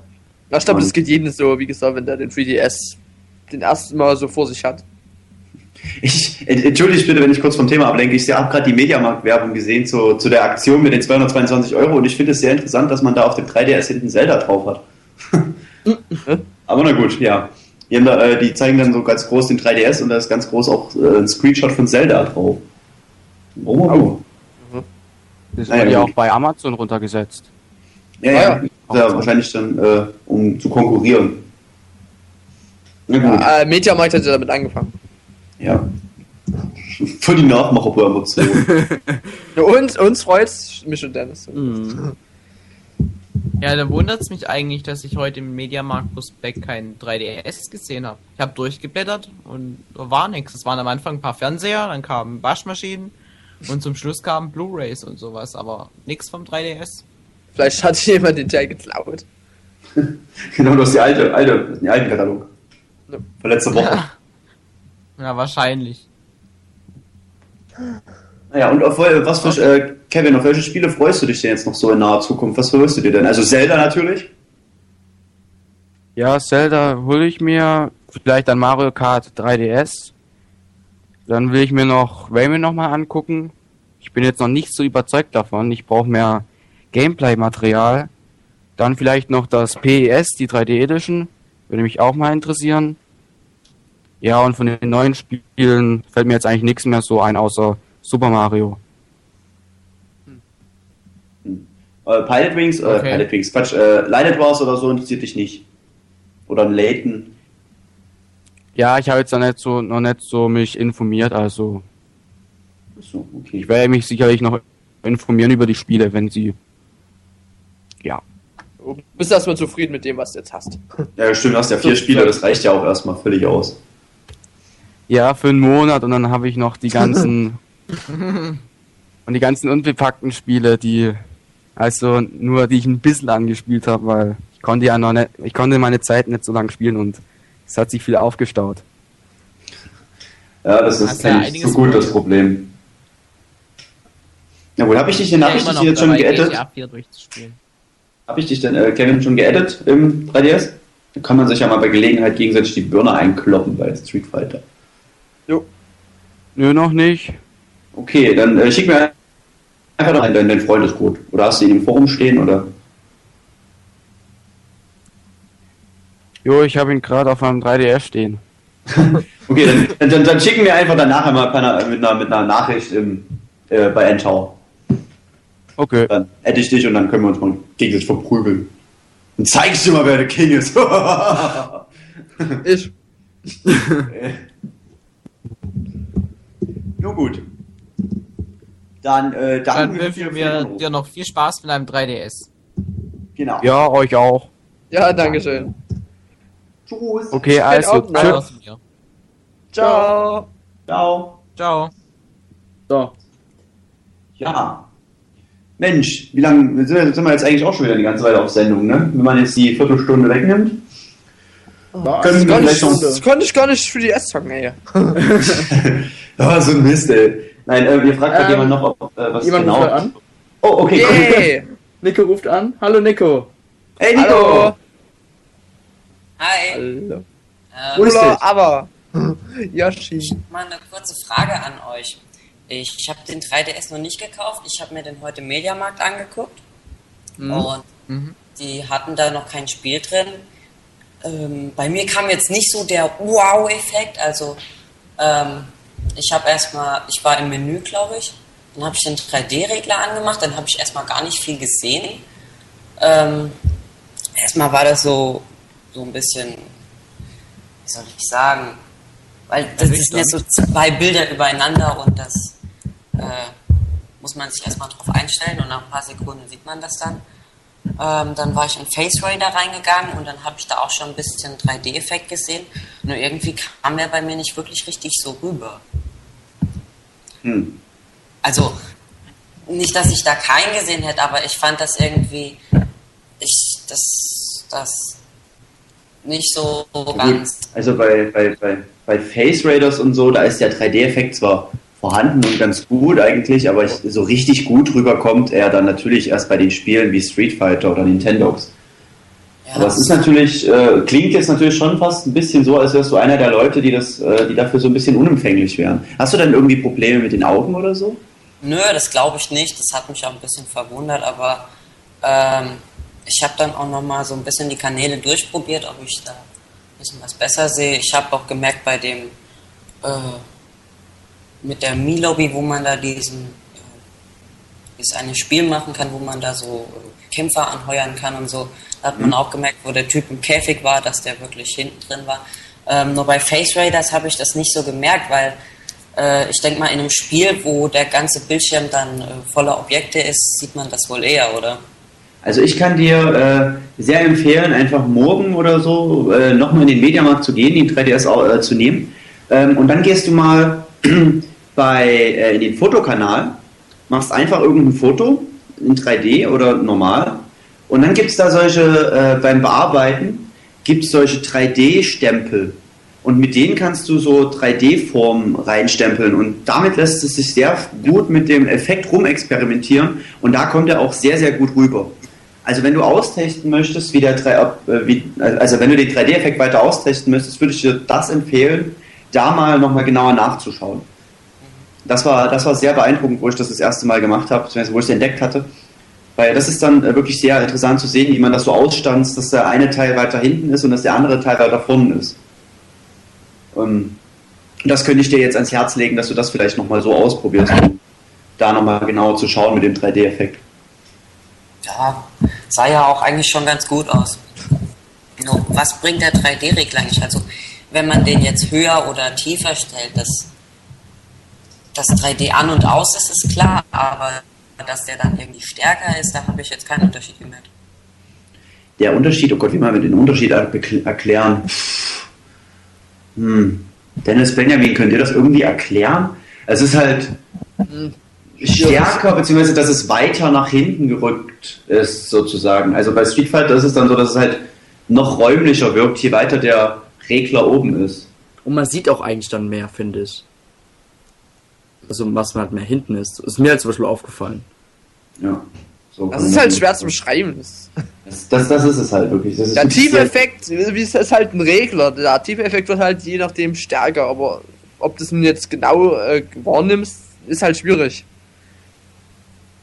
ich glaube, das geht jedem so, wie gesagt, wenn der den 3DS den ersten Mal so vor sich hat. Ich, ent- entschuldigt bitte, wenn ich kurz vom Thema ablenke. Ich habe gerade die Mediamarkt-Werbung gesehen zu, zu der Aktion mit den 222 Euro und ich finde es sehr interessant, dass man da auf dem 3DS hinten Zelda drauf hat. [laughs] Aber na gut, ja. Die, da, äh, die zeigen dann so ganz groß den 3DS und da ist ganz groß auch äh, ein Screenshot von Zelda drauf. Oh, oh. Das Ah, ja, wurde ja auch bei Amazon runtergesetzt. Ja, Ah, ja. ja. ja. wahrscheinlich dann, äh, um zu konkurrieren. Na gut, Ja, äh, Mediamarkt hat ja damit angefangen. Ja. Für die Nachmacherpromotion. [laughs] Ja, uns, uns freut's, mich und Dennis. Mhm. Ja, da wundert es mich eigentlich, dass ich heute im Mediamarkt Prospekt kein 3DS gesehen habe. Ich habe durchgeblättert und da war nichts. Es waren am Anfang ein paar Fernseher, dann kamen Waschmaschinen und zum Schluss kamen Blu-rays und sowas, aber nichts vom 3DS. Vielleicht hat jemand den Teil geklaut. [laughs] genau, du hast die alte, alte, den alten Katalog. Ja. Von letzter Woche. Ja, [laughs] wahrscheinlich. Naja, und auf was für, äh, Kevin, auf welche Spiele freust du dich denn jetzt noch so in naher Zukunft? Was freust du dir denn? Also Zelda natürlich. Ja, Zelda hole ich mir, vielleicht dann Mario Kart 3DS. Dann will ich mir noch Rayman nochmal angucken. Ich bin jetzt noch nicht so überzeugt davon. Ich brauche mehr Gameplay-Material. Dann vielleicht noch das PES, die 3D Edition. Würde mich auch mal interessieren. Ja, und von den neuen Spielen fällt mir jetzt eigentlich nichts mehr so ein, außer Super Mario. Äh, Pilot Wings, äh, Okay. Pilot Wings, Quatsch, äh, Lighted Wars oder so interessiert dich nicht. Oder ein Layton. Ja, ich habe jetzt noch nicht so, noch nicht so mich informiert, also So, okay. Ich werde mich sicherlich noch informieren über die Spiele, wenn sie. Ja. Du bist erstmal zufrieden mit dem, was du jetzt hast. Ja, stimmt, du hast ja vier Spiele, das reicht ja auch erstmal völlig aus. Ja, für einen Monat und dann habe ich noch die ganzen. [laughs] und die ganzen unbepackten Spiele, die. Also nur die ich ein bisschen angespielt habe, weil ich konnte ja noch nicht. Ich konnte meine Zeit nicht so lange spielen und es hat sich viel aufgestaut. Ja, das ist ja kenn ich einiges so gut das. Problem. Ja, wohl, habe ich dich denn, hab Ja, jetzt schon dabei, geaddet? GTA 4 durchzuspielen. Habe ich dich denn, äh, Kevin, schon geaddet im 3DS? Da kann man sich ja mal bei Gelegenheit gegenseitig die Birne einkloppen bei Street Fighter. Nö, noch nicht. Okay, dann äh, schick mir einfach noch einen, deinen, deinen Freundescode. Oder hast du ihn im Forum stehen, oder? Jo, ich habe ihn gerade auf meinem 3DS stehen. [laughs] Okay, dann, dann, dann, dann schicken wir einfach danach einmal mit einer, mit einer, mit einer Nachricht im, äh, bei Endtower. Okay. Dann hätte ich dich und dann können wir uns mal gegenseitig verprügeln. Und zeigst du mal, wer der King ist. [laughs] Ich. [laughs] Nur gut. Dann äh, Dann danken wir wünschen für wir dir noch viel Spaß mit deinem 3DS. Genau. Ja, euch auch. Ja, danke schön. Tschüss. Okay, also. Tschüss. Ciao. Ciao. Ciao. So. Ja. Mensch, wie lange sind wir, sind wir jetzt eigentlich auch schon wieder die ganze Weile auf Sendung, ne? Wenn man jetzt die Viertelstunde wegnimmt. Was? Können Das wir konnte, ich, noch. das konnte ich gar nicht für die S zocken, ey. [laughs] Ja, [laughs] so ein Mist, ey. Nein, äh, wir fragt gerade Ähm, jemand noch, ob, äh, was Jemand genau. ruft an. Oh, okay. Yay. Nico ruft an. Hallo Nico. Hey, Nico. Hallo. Hi, Hallo. ähm. Cooler, aber. [laughs] Yoshi. mal eine kurze Frage an euch. Ich habe den 3DS noch nicht gekauft. Ich habe mir den heute im Mediamarkt angeguckt. Und Mhm. die hatten da noch kein Spiel drin. Ähm, bei mir kam jetzt nicht so der Wow-Effekt. Also ähm, ich habe erstmal, ich war im Menü, glaube ich. Dann habe ich den 3D-Regler angemacht. Dann habe ich erstmal gar nicht viel gesehen. Ähm, erstmal war das so, so ein bisschen wie soll ich sagen, weil das sind jetzt so zwei Bilder übereinander und das äh, muss man sich erstmal drauf einstellen und nach ein paar Sekunden sieht man das dann. Ähm, dann war ich in Face Raider reingegangen und dann habe ich da auch schon ein bisschen 3D-Effekt gesehen. Nur irgendwie kam der bei mir nicht wirklich richtig so rüber. Hm. Also, nicht, dass ich da keinen gesehen hätte, aber ich fand das irgendwie, ich, das, das nicht so ganz. Also bei, bei, bei, bei Face Raiders und so, da ist der 3D-Effekt zwar vorhanden und ganz gut eigentlich, aber ich, so richtig gut rüberkommt er dann natürlich erst bei den Spielen wie Street Fighter oder Nintendogs. Ja, Aber es ist natürlich, äh, klingt jetzt natürlich schon fast ein bisschen so, als wärst du einer der Leute, die das, äh, die dafür so ein bisschen unempfänglich wären. Hast du dann irgendwie Probleme mit den Augen oder so? Nö, das glaube ich nicht. Das hat mich auch ein bisschen verwundert, aber ähm, ich habe dann auch nochmal so ein bisschen die Kanäle durchprobiert, ob ich da ein bisschen was besser sehe. Ich habe auch gemerkt bei dem äh, mit der Mi-Lobby, wo man da diesen äh, dieses eine Spiel machen kann, wo man da so äh, Kämpfer anheuern kann und so, da hat man auch gemerkt, wo der Typ im Käfig war, dass der wirklich hinten drin war. Ähm, nur bei Face Raiders habe ich das nicht so gemerkt, weil äh, ich denke mal, in einem Spiel, wo der ganze Bildschirm dann äh, voller Objekte ist, sieht man das wohl eher, oder? Also ich kann dir äh, sehr empfehlen, einfach morgen oder so äh, nochmal in den Mediamarkt zu gehen, den 3DS au- äh, zu nehmen. Ähm, und dann gehst du mal bei, äh, in den Fotokanal, machst einfach irgendein Foto in 3D oder normal. Und dann gibt es da solche, äh, beim Bearbeiten, gibt es solche 3D-Stempel. Und mit denen kannst du so 3D-Formen reinstempeln. Und damit lässt es sich sehr gut mit dem Effekt rumexperimentieren. Und da kommt er auch sehr, sehr gut rüber. Also wenn du austesten möchtest, wie der 3, ob, äh, wie, also wenn du den 3D-Effekt weiter austesten möchtest, würde ich dir das empfehlen, da mal nochmal genauer nachzuschauen. Das war, das war sehr beeindruckend, wo ich das das erste Mal gemacht habe, beziehungsweise wo ich es entdeckt hatte. Weil das ist dann äh, wirklich sehr interessant zu sehen, wie man das so ausstanzt, dass der eine Teil weiter hinten ist und dass der andere Teil weiter vorne ist. Ähm, das könnte ich dir jetzt ans Herz legen, dass du das vielleicht nochmal so ausprobierst, um da nochmal genauer zu schauen mit dem 3D-Effekt. Ja, sah ja auch eigentlich schon ganz gut aus. Nur, was bringt der 3D-Regler eigentlich? Also, wenn man den jetzt höher oder tiefer stellt, das, das 3D an und aus ist, ist klar, aber dass der dann irgendwie stärker ist, da habe ich jetzt keinen Unterschied gemerkt. Der Unterschied, oh Gott, wie mal wir den Unterschied er- erklären? Hm. Dennis Benjamin, könnt ihr das irgendwie erklären? Es ist halt stärker, beziehungsweise dass es weiter nach hinten gerückt ist, sozusagen. Also bei Street Fighter ist es dann so, dass es halt noch räumlicher wirkt, je weiter der Regler oben ist. Und man sieht auch eigentlich dann mehr, finde ich. Also was man halt mehr hinten ist. Ist mir halt zum Beispiel aufgefallen. Ja. So Das ist halt schwer zu beschreiben. Das- Das, das, ist es halt wirklich. Das ist Der Tiefeffekt, wie es ist halt ein Regler. Der Tiefeffekt wird halt je nachdem stärker, aber ob du es nun jetzt genau äh, wahrnimmst, ist halt schwierig.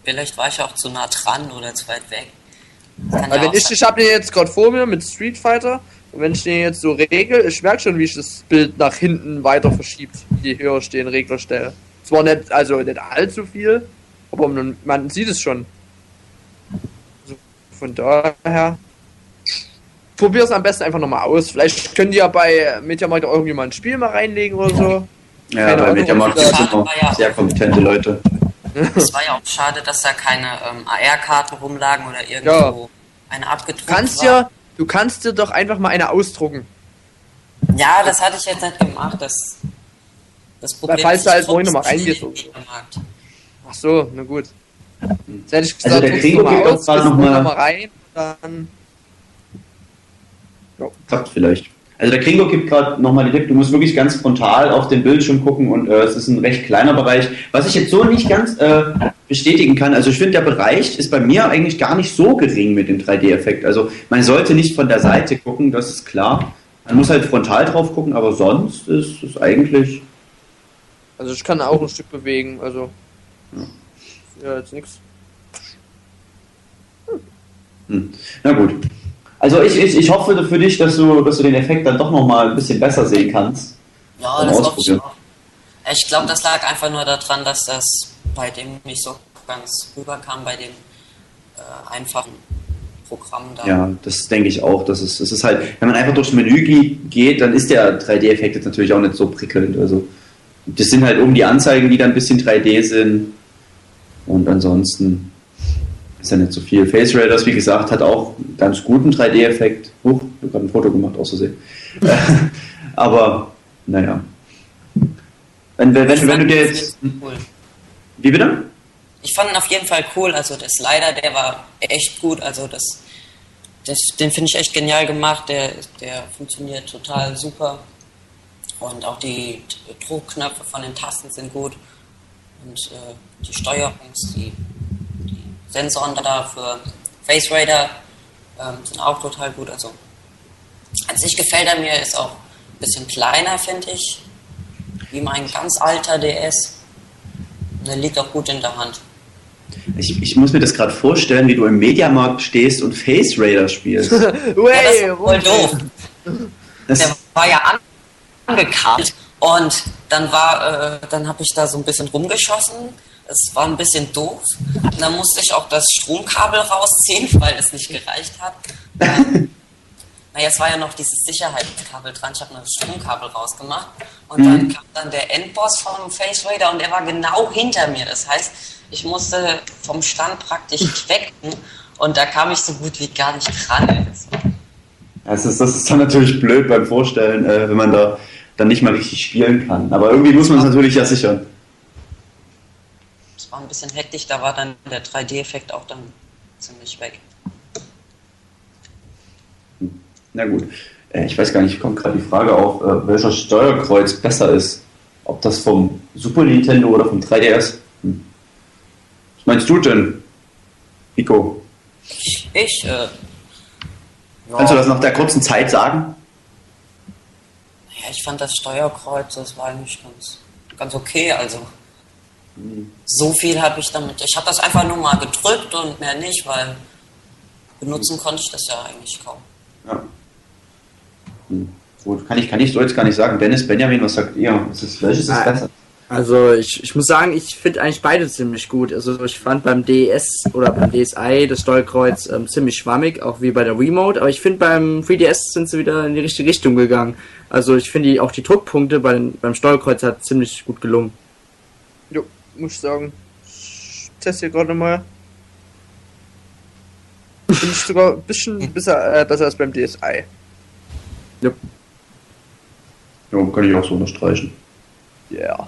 Vielleicht war ich auch zu nah dran oder zu weit weg. Weil ja wenn ich, ich habe den jetzt gerade vor mir mit Street Fighter und wenn ich den jetzt so regel, ich merke schon, wie ich das Bild nach hinten weiter verschiebt, je höher ich den Regler stelle. Zwar nicht, also nicht allzu viel, aber man, man sieht es schon. Also von daher. Probier es am besten einfach nochmal aus. Vielleicht könnt ihr ja bei Mediamarkt auch irgendwie mal ein Spiel mal reinlegen oder so. Ja, keine bei Mediamarkt sind immer sehr kompetente Leute. Es war ja auch schade, dass da keine ähm, AR-Karten rumlagen oder irgendwo eine abgedruckt Du kannst war. ja, du kannst dir doch einfach mal eine ausdrucken. Ja, das hatte ich jetzt nicht gemacht. Das, das Problem falls ist, du halt vorhin noch mal druck's nicht reingehst in und den so. Mediamarkt. Ach so, na gut. Jetzt hätte ich gesagt, Also der mal gibt auch gerade kriegst noch du mal- noch mal rein, dann Klappt vielleicht. Also der Kringo gibt gerade nochmal den Tipp, du musst wirklich ganz frontal auf den Bildschirm gucken und äh, es ist ein recht kleiner Bereich. Was ich jetzt so nicht ganz äh, bestätigen kann, also ich finde der Bereich ist bei mir eigentlich gar nicht so gering mit dem 3D-Effekt. Also man sollte nicht von der Seite gucken, das ist klar. Man muss halt frontal drauf gucken, aber sonst ist es eigentlich. Also ich kann auch ein Stück bewegen, also. Ja, jetzt nix. Hm. Na gut. Also ich, ich, ich hoffe für dich, dass du, dass du den Effekt dann doch nochmal ein bisschen besser sehen kannst. Ja, das hoffe ich auch. Ich glaube, das lag einfach nur daran, dass das bei dem nicht so ganz rüberkam, bei dem äh, einfachen Programm da. Ja, das denke ich auch. Das ist, das ist halt, wenn man einfach durchs Menü ge- geht, dann ist der 3D-Effekt jetzt natürlich auch nicht so prickelnd. Also, das sind halt oben die Anzeigen, die dann ein bisschen 3D sind. Und ansonsten ist ja nicht so viel. Face Raiders, wie gesagt, hat auch einen ganz guten 3D-Effekt. Huch, ich habe gerade ein Foto gemacht, aus Versehen. [laughs] Aber, naja. Wenn, wenn, wenn, wenn du dir jetzt. Cool. Wie bitte? Ich fand ihn auf jeden Fall cool. Also der Slider, der war echt gut. Also das, das den finde ich echt genial gemacht. Der, der funktioniert total super. Und auch die Druckknöpfe von den Tasten sind gut. Und äh, die Steuerungs, die, die Sensoren da für Face Radar ähm, sind auch total gut. Also an sich gefällt er mir, ist auch ein bisschen kleiner, finde ich. Wie mein ganz alter DS. Und er liegt auch gut in der Hand. Ich, ich muss mir das gerade vorstellen, wie du im Mediamarkt stehst und Face Raider spielst. [laughs] Ja, das Way, ist voll doof. Das, Der war ja an angekabelt und dann war, äh, dann habe ich da so ein bisschen rumgeschossen. Es war ein bisschen doof. Und dann musste ich auch das Stromkabel rausziehen, [laughs] weil es nicht gereicht hat. [laughs] naja, es war ja noch dieses Sicherheitskabel dran. Ich habe nur das Stromkabel rausgemacht. Und dann kam dann der Endboss vom Face Raider und der war genau hinter mir. Das heißt, ich musste vom Stand praktisch [laughs] wecken und da kam ich so gut wie gar nicht ran. das, ist, das ist dann natürlich blöd beim Vorstellen, äh, wenn man da dann nicht mal richtig spielen kann. Aber irgendwie muss man es natürlich ja sichern. Es war ein bisschen hektisch, da war dann der 3D-Effekt auch dann ziemlich weg. Na gut. Äh, ich weiß gar nicht, kommt gerade die Frage auf, äh, welcher Steuerkreuz besser ist. Ob das vom Super Nintendo oder vom 3DS. Hm. Was meinst du denn, Nico? Ich, äh, Kannst du das nach der kurzen Zeit sagen? Ja, ich fand das Steuerkreuz, das war eigentlich ganz, ganz okay. Also so viel habe ich damit. Ich habe das einfach nur mal gedrückt und mehr nicht, weil benutzen konnte ich das ja eigentlich kaum. Ja. Hm. Gut, kann ich, kann ich so jetzt gar nicht sagen. Dennis, Benjamin, was sagt ihr? Was ist, welches ist besser? Also ich, ich muss sagen, ich finde eigentlich beide ziemlich gut. Also ich fand beim DES oder beim DSi das Steuerkreuz ähm, ziemlich schwammig, auch wie bei der Remote. Aber ich finde beim 3DS sind sie wieder in die richtige Richtung gegangen. Also ich finde die- auch die Druckpunkte beim, beim Steuerkreuz hat ziemlich gut gelungen. Jo, muss ich sagen. Ich teste hier gerade mal. Bin ich sogar ein bisschen [laughs] besser, äh, besser als beim DSi. Ja, kann ich auch so unterstreichen. Ja. Yeah.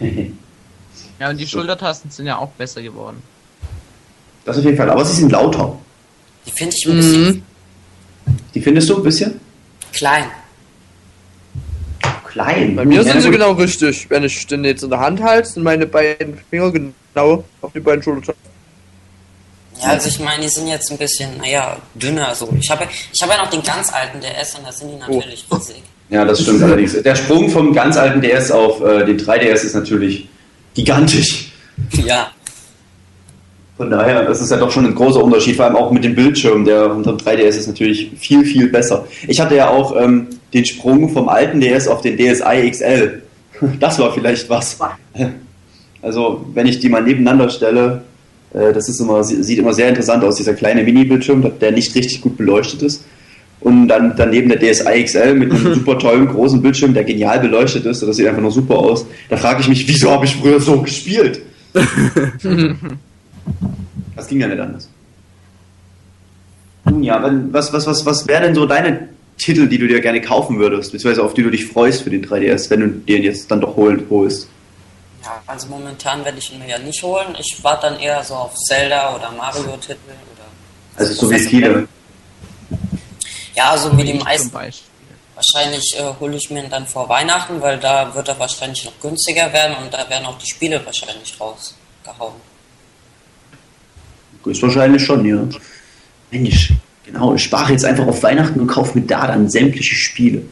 [laughs] Ja, und die Schultertasten sind ja auch besser geworden. Das auf jeden Fall. Aber sie sind lauter. Die finde ich ein bisschen Mhm. Die findest du ein bisschen klein. klein. Bei mir Ja, sind sie genau richtig. Wenn ich den jetzt in der Hand halte, sind meine beiden Finger genau auf die beiden Schultern. Ja, also ich meine, die sind jetzt ein bisschen, naja, dünner. So. Ich habe ich hab ja noch den ganz alten DS und da sind die natürlich riesig. Ja, das stimmt [laughs] allerdings. Der Sprung vom ganz alten DS auf äh, den 3DS ist natürlich gigantisch. Ja, Von daher, das ist ja doch schon ein großer Unterschied, vor allem auch mit dem Bildschirm. Der unserem 3DS ist natürlich viel, viel besser. Ich hatte ja auch ähm, den Sprung vom alten DS auf den DSi XL. [laughs] Das war vielleicht was. [laughs] Also, wenn ich die mal nebeneinander stelle, äh, das ist immer, sie- sieht immer sehr interessant aus, dieser kleine Mini-Bildschirm, der nicht richtig gut beleuchtet ist. Und dann daneben der DSi XL mit einem super tollen großen Bildschirm, der genial beleuchtet ist. Das sieht einfach nur super aus. Da frage ich mich, wieso habe ich früher so gespielt? [laughs] Das ging ja nicht anders. Nun ja, wenn, was, was, was, was wären denn so deine Titel, die du dir gerne kaufen würdest, beziehungsweise auf die du dich freust für den 3DS, wenn du den jetzt dann doch holen, holst? ja, also momentan werde ich ihn mir ja nicht holen. Ich warte dann eher so auf Zelda oder Mario-Titel oder. Also so wie viele. Ja, so wie die meisten. Wahrscheinlich äh, hole ich mir ihn dann vor Weihnachten, weil da wird er wahrscheinlich noch günstiger werden und da werden auch die Spiele wahrscheinlich rausgehauen. Ist wahrscheinlich schon, ja. Mensch, genau, ich spare jetzt einfach auf Weihnachten und kaufe mir da dann sämtliche Spiele.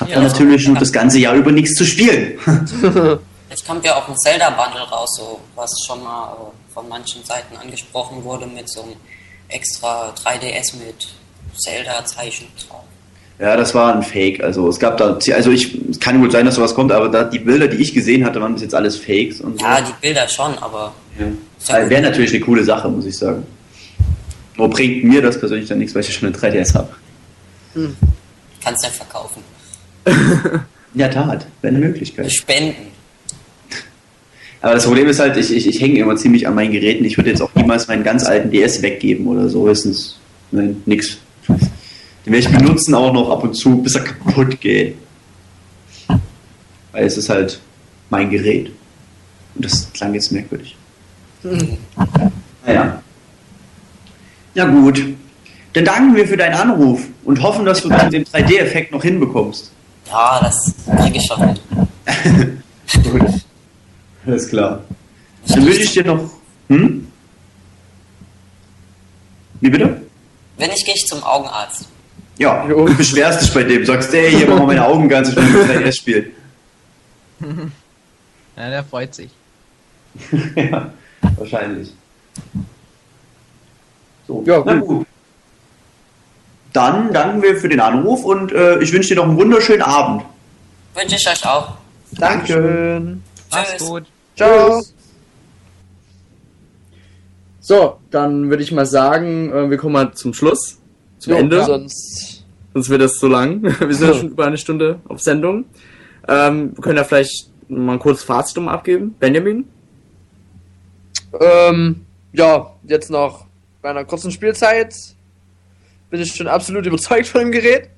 Hab Ja, dann natürlich noch das ganze Jahr über nichts zu spielen. [laughs] Jetzt kommt ja auch ein Zelda-Bundle raus, so, was schon mal äh, von manchen Seiten angesprochen wurde, mit so einem extra 3DS mit Zelda-Zeichen drauf. Ja, das war ein Fake. Also es gab da, also ich, es kann gut sein, dass sowas kommt, aber da, die Bilder, die ich gesehen hatte, waren bis jetzt alles Fakes und so. Ja, die Bilder schon, aber Ja. Ja Wäre natürlich eine coole Sache, muss ich sagen. Nur bringt mir das persönlich dann nichts, weil ich ja schon eine 3DS habe. Kannst ja verkaufen. [laughs] In der Tat, wäre eine Möglichkeit. Spenden. Aber das Problem ist halt, ich, ich, ich hänge immer ziemlich an meinen Geräten. Ich würde jetzt auch niemals meinen ganz alten DS weggeben oder so. Höchstens, nein, nix. Den werde ich benutzen auch noch ab und zu, bis er kaputt geht. Weil es ist halt mein Gerät. Und das klang jetzt merkwürdig. Naja. Ja gut. Dann danken wir für deinen Anruf und hoffen, dass du dann den 3D-Effekt noch hinbekommst. Ja, das kriege ich schon hin. Gut. Alles klar. Dann wünsche ich dir noch. Hm? Wie bitte? Wenn nicht, gehe ich zum Augenarzt. Ja, [laughs] du beschwerst dich bei dem, sagst, ey, hier machen wir meine Augen ganz, ich will mit 3DS spielen. [laughs] Ja, der freut sich. [laughs] ja, wahrscheinlich. So, Ja, na gut. gut. Dann danken wir für den Anruf und äh, ich wünsche dir noch einen wunderschönen Abend. Wünsche ich euch auch. Dankeschön. Mach's Tschüss. gut. Ciao. So, dann würde ich mal sagen, äh, wir kommen mal zum Schluss. Zum Jo, Ende. Sonst. Sonst wird das zu lang. [laughs] Wir sind ja schon [laughs] über eine Stunde auf Sendung. Ähm, wir können ja vielleicht mal ein kurzes Fazit um abgeben. Benjamin? Ähm, ja, jetzt noch bei einer kurzen Spielzeit bin ich schon absolut überzeugt von dem Gerät.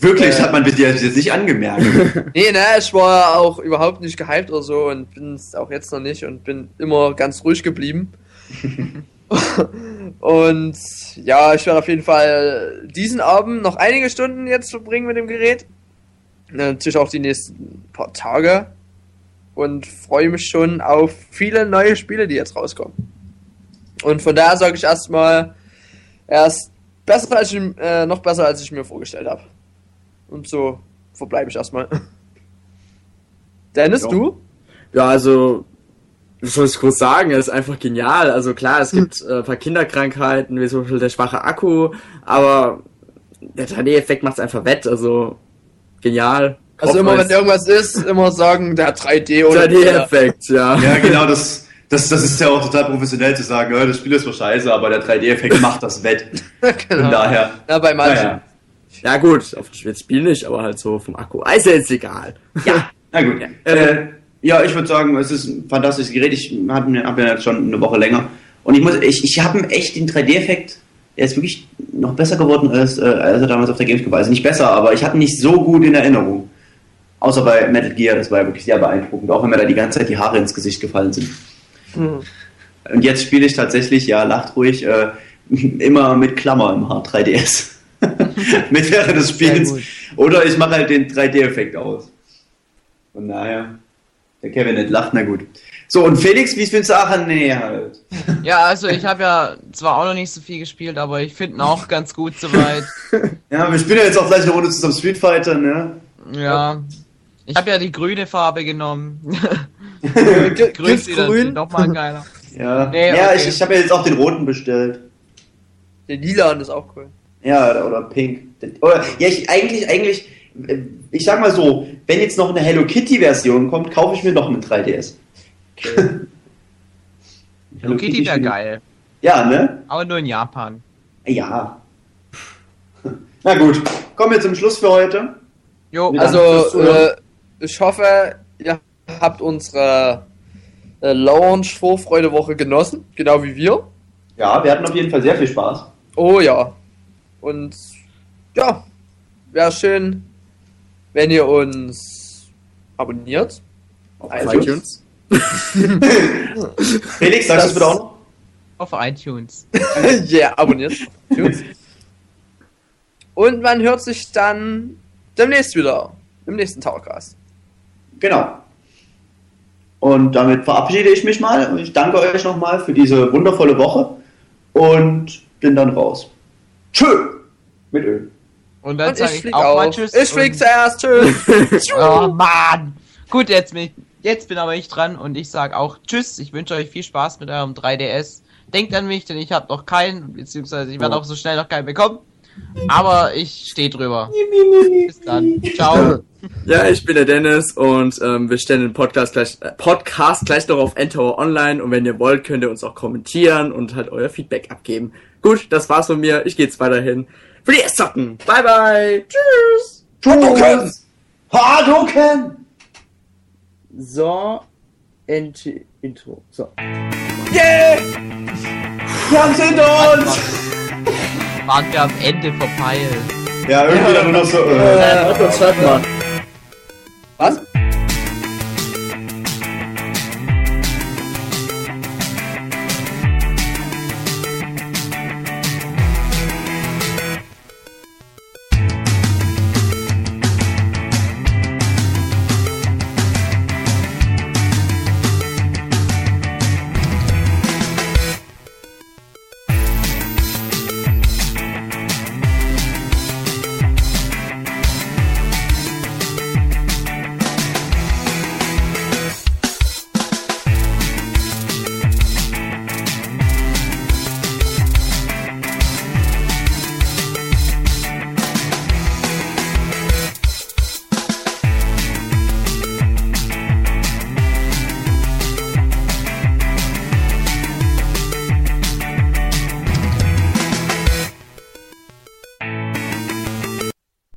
Wirklich, Äh. hat man dir jetzt nicht angemerkt. [laughs] Nee, ne, ich war auch überhaupt nicht gehypt oder so und bin es auch jetzt noch nicht und bin immer ganz ruhig geblieben. [laughs] und ja, ich werde auf jeden Fall diesen Abend noch einige Stunden jetzt verbringen mit dem Gerät. Natürlich auch die nächsten paar Tage. Und freue mich schon auf viele neue Spiele, die jetzt rauskommen. Und von daher sage ich erstmal, er ist besser als ich, äh, noch besser, als ich mir vorgestellt habe. Und so verbleibe ich erstmal. [laughs] Dennis, Ja. du? Ja, also, was soll ich kurz sagen? Er ist einfach genial. Also klar, es gibt äh, ein paar Kinderkrankheiten, wie zum Beispiel der schwache Akku, aber der 3D-Effekt macht es einfach wett. Also, genial. Also immer wenn irgendwas ist, immer sagen, der hat 3D oder 3D-Effekt, ja. ja, genau, das, das, das ist ja auch total professionell zu sagen, ja, das Spiel ist zwar scheiße, aber der 3D-Effekt macht das wett. [laughs] Von genau. daher. Ja, bei manchen. Naja. Ja gut, auf das Spiel nicht, aber halt so vom Akku. Ah, Ist ja jetzt egal. Ja, na gut. Ja. [laughs] Äh, ja, ich würde sagen, es ist ein fantastisches Gerät. Ich habe hab ja jetzt schon eine Woche länger. Und ich muss, ich, ich habe echt den 3D-Effekt, der ist wirklich noch besser geworden als, äh, als er damals auf der Gamescom war. Also nicht besser, aber ich hatte ihn nicht so gut in Erinnerung. Außer bei Metal Gear, das war ja wirklich sehr beeindruckend, auch wenn mir da die ganze Zeit die Haare ins Gesicht gefallen sind. Hm. Und jetzt spiele ich tatsächlich, ja, lacht ruhig, äh, immer mit Klammer im Haar 3DS. [laughs] mit während des Spiels. Oder ich mache halt den 3D-Effekt aus. Von daher, der Kevin nicht lacht, na gut. So, und Felix, wie findest du Ach, nee, halt. Ja, also ich habe ja zwar auch noch nicht so viel gespielt, aber ich finde ihn auch ganz gut soweit. [laughs] Ja, wir spielen ja jetzt auch gleich eine Runde zusammen Street Fighter, ne? Ja. Ich habe ja die grüne Farbe genommen. [laughs] Grün dann Giftgrün, nochmal geiler. Ja, Nee, ja okay. ich, ich habe ja jetzt auch den roten bestellt. der Lilan ist auch cool. Ja, oder, oder pink. Oder, ja, ich, eigentlich, eigentlich, ich sag mal so, wenn jetzt noch eine Hello Kitty-Version kommt, kaufe ich mir noch einen 3DS. Hello Kitty wäre geil. Ja, ne? Aber nur in Japan. Ja. Na gut, kommen wir zum Schluss für heute. Jo, Ja. Also, äh, ich hoffe, ihr habt unsere äh, Launch-Vorfreude-Woche genossen, genau wie wir. Ja, wir hatten auf jeden Fall sehr viel Spaß. Oh ja. Und ja, wäre schön, wenn ihr uns abonniert. Auf iTunes. iTunes. [laughs] Felix, sagst du es bitte auch noch? auf iTunes. [laughs] yeah, abonniert. Tunes. Und man hört sich dann demnächst wieder im nächsten Towercast. Genau. Und damit verabschiede ich mich mal. Und Ich danke euch nochmal für diese wundervolle Woche und bin dann raus. Tschö! Mit Öl. Und dann sage ich ich, auch mal. Tschüss. Ich flieg zuerst. Tschüss. [laughs] Oh Mann! Gut, jetzt bin ich, jetzt bin aber ich dran und ich sag auch Tschüss. Ich wünsche euch viel Spaß mit eurem 3DS. Denkt an mich, denn ich habe noch keinen, beziehungsweise ich werde auch so schnell noch keinen bekommen. Aber ich stehe drüber. Bis dann. Ciao. [laughs] Ja, ich bin der Dennis und ähm, wir stellen den Podcast gleich, äh, Podcast gleich noch auf Endtower online und wenn ihr wollt, könnt ihr uns auch kommentieren und halt euer Feedback abgeben. Gut, das war's von mir. Ich gehe jetzt weiterhin. Für die zocken. Bye bye. Tschüss. Hadouken! Hadouken! So. Ent Intro. So. Yeah! Wir haben's hinter uns! Waren wir am Ende verpeilt. Ja, irgendwie dann nur noch so. Äh. Äh, was?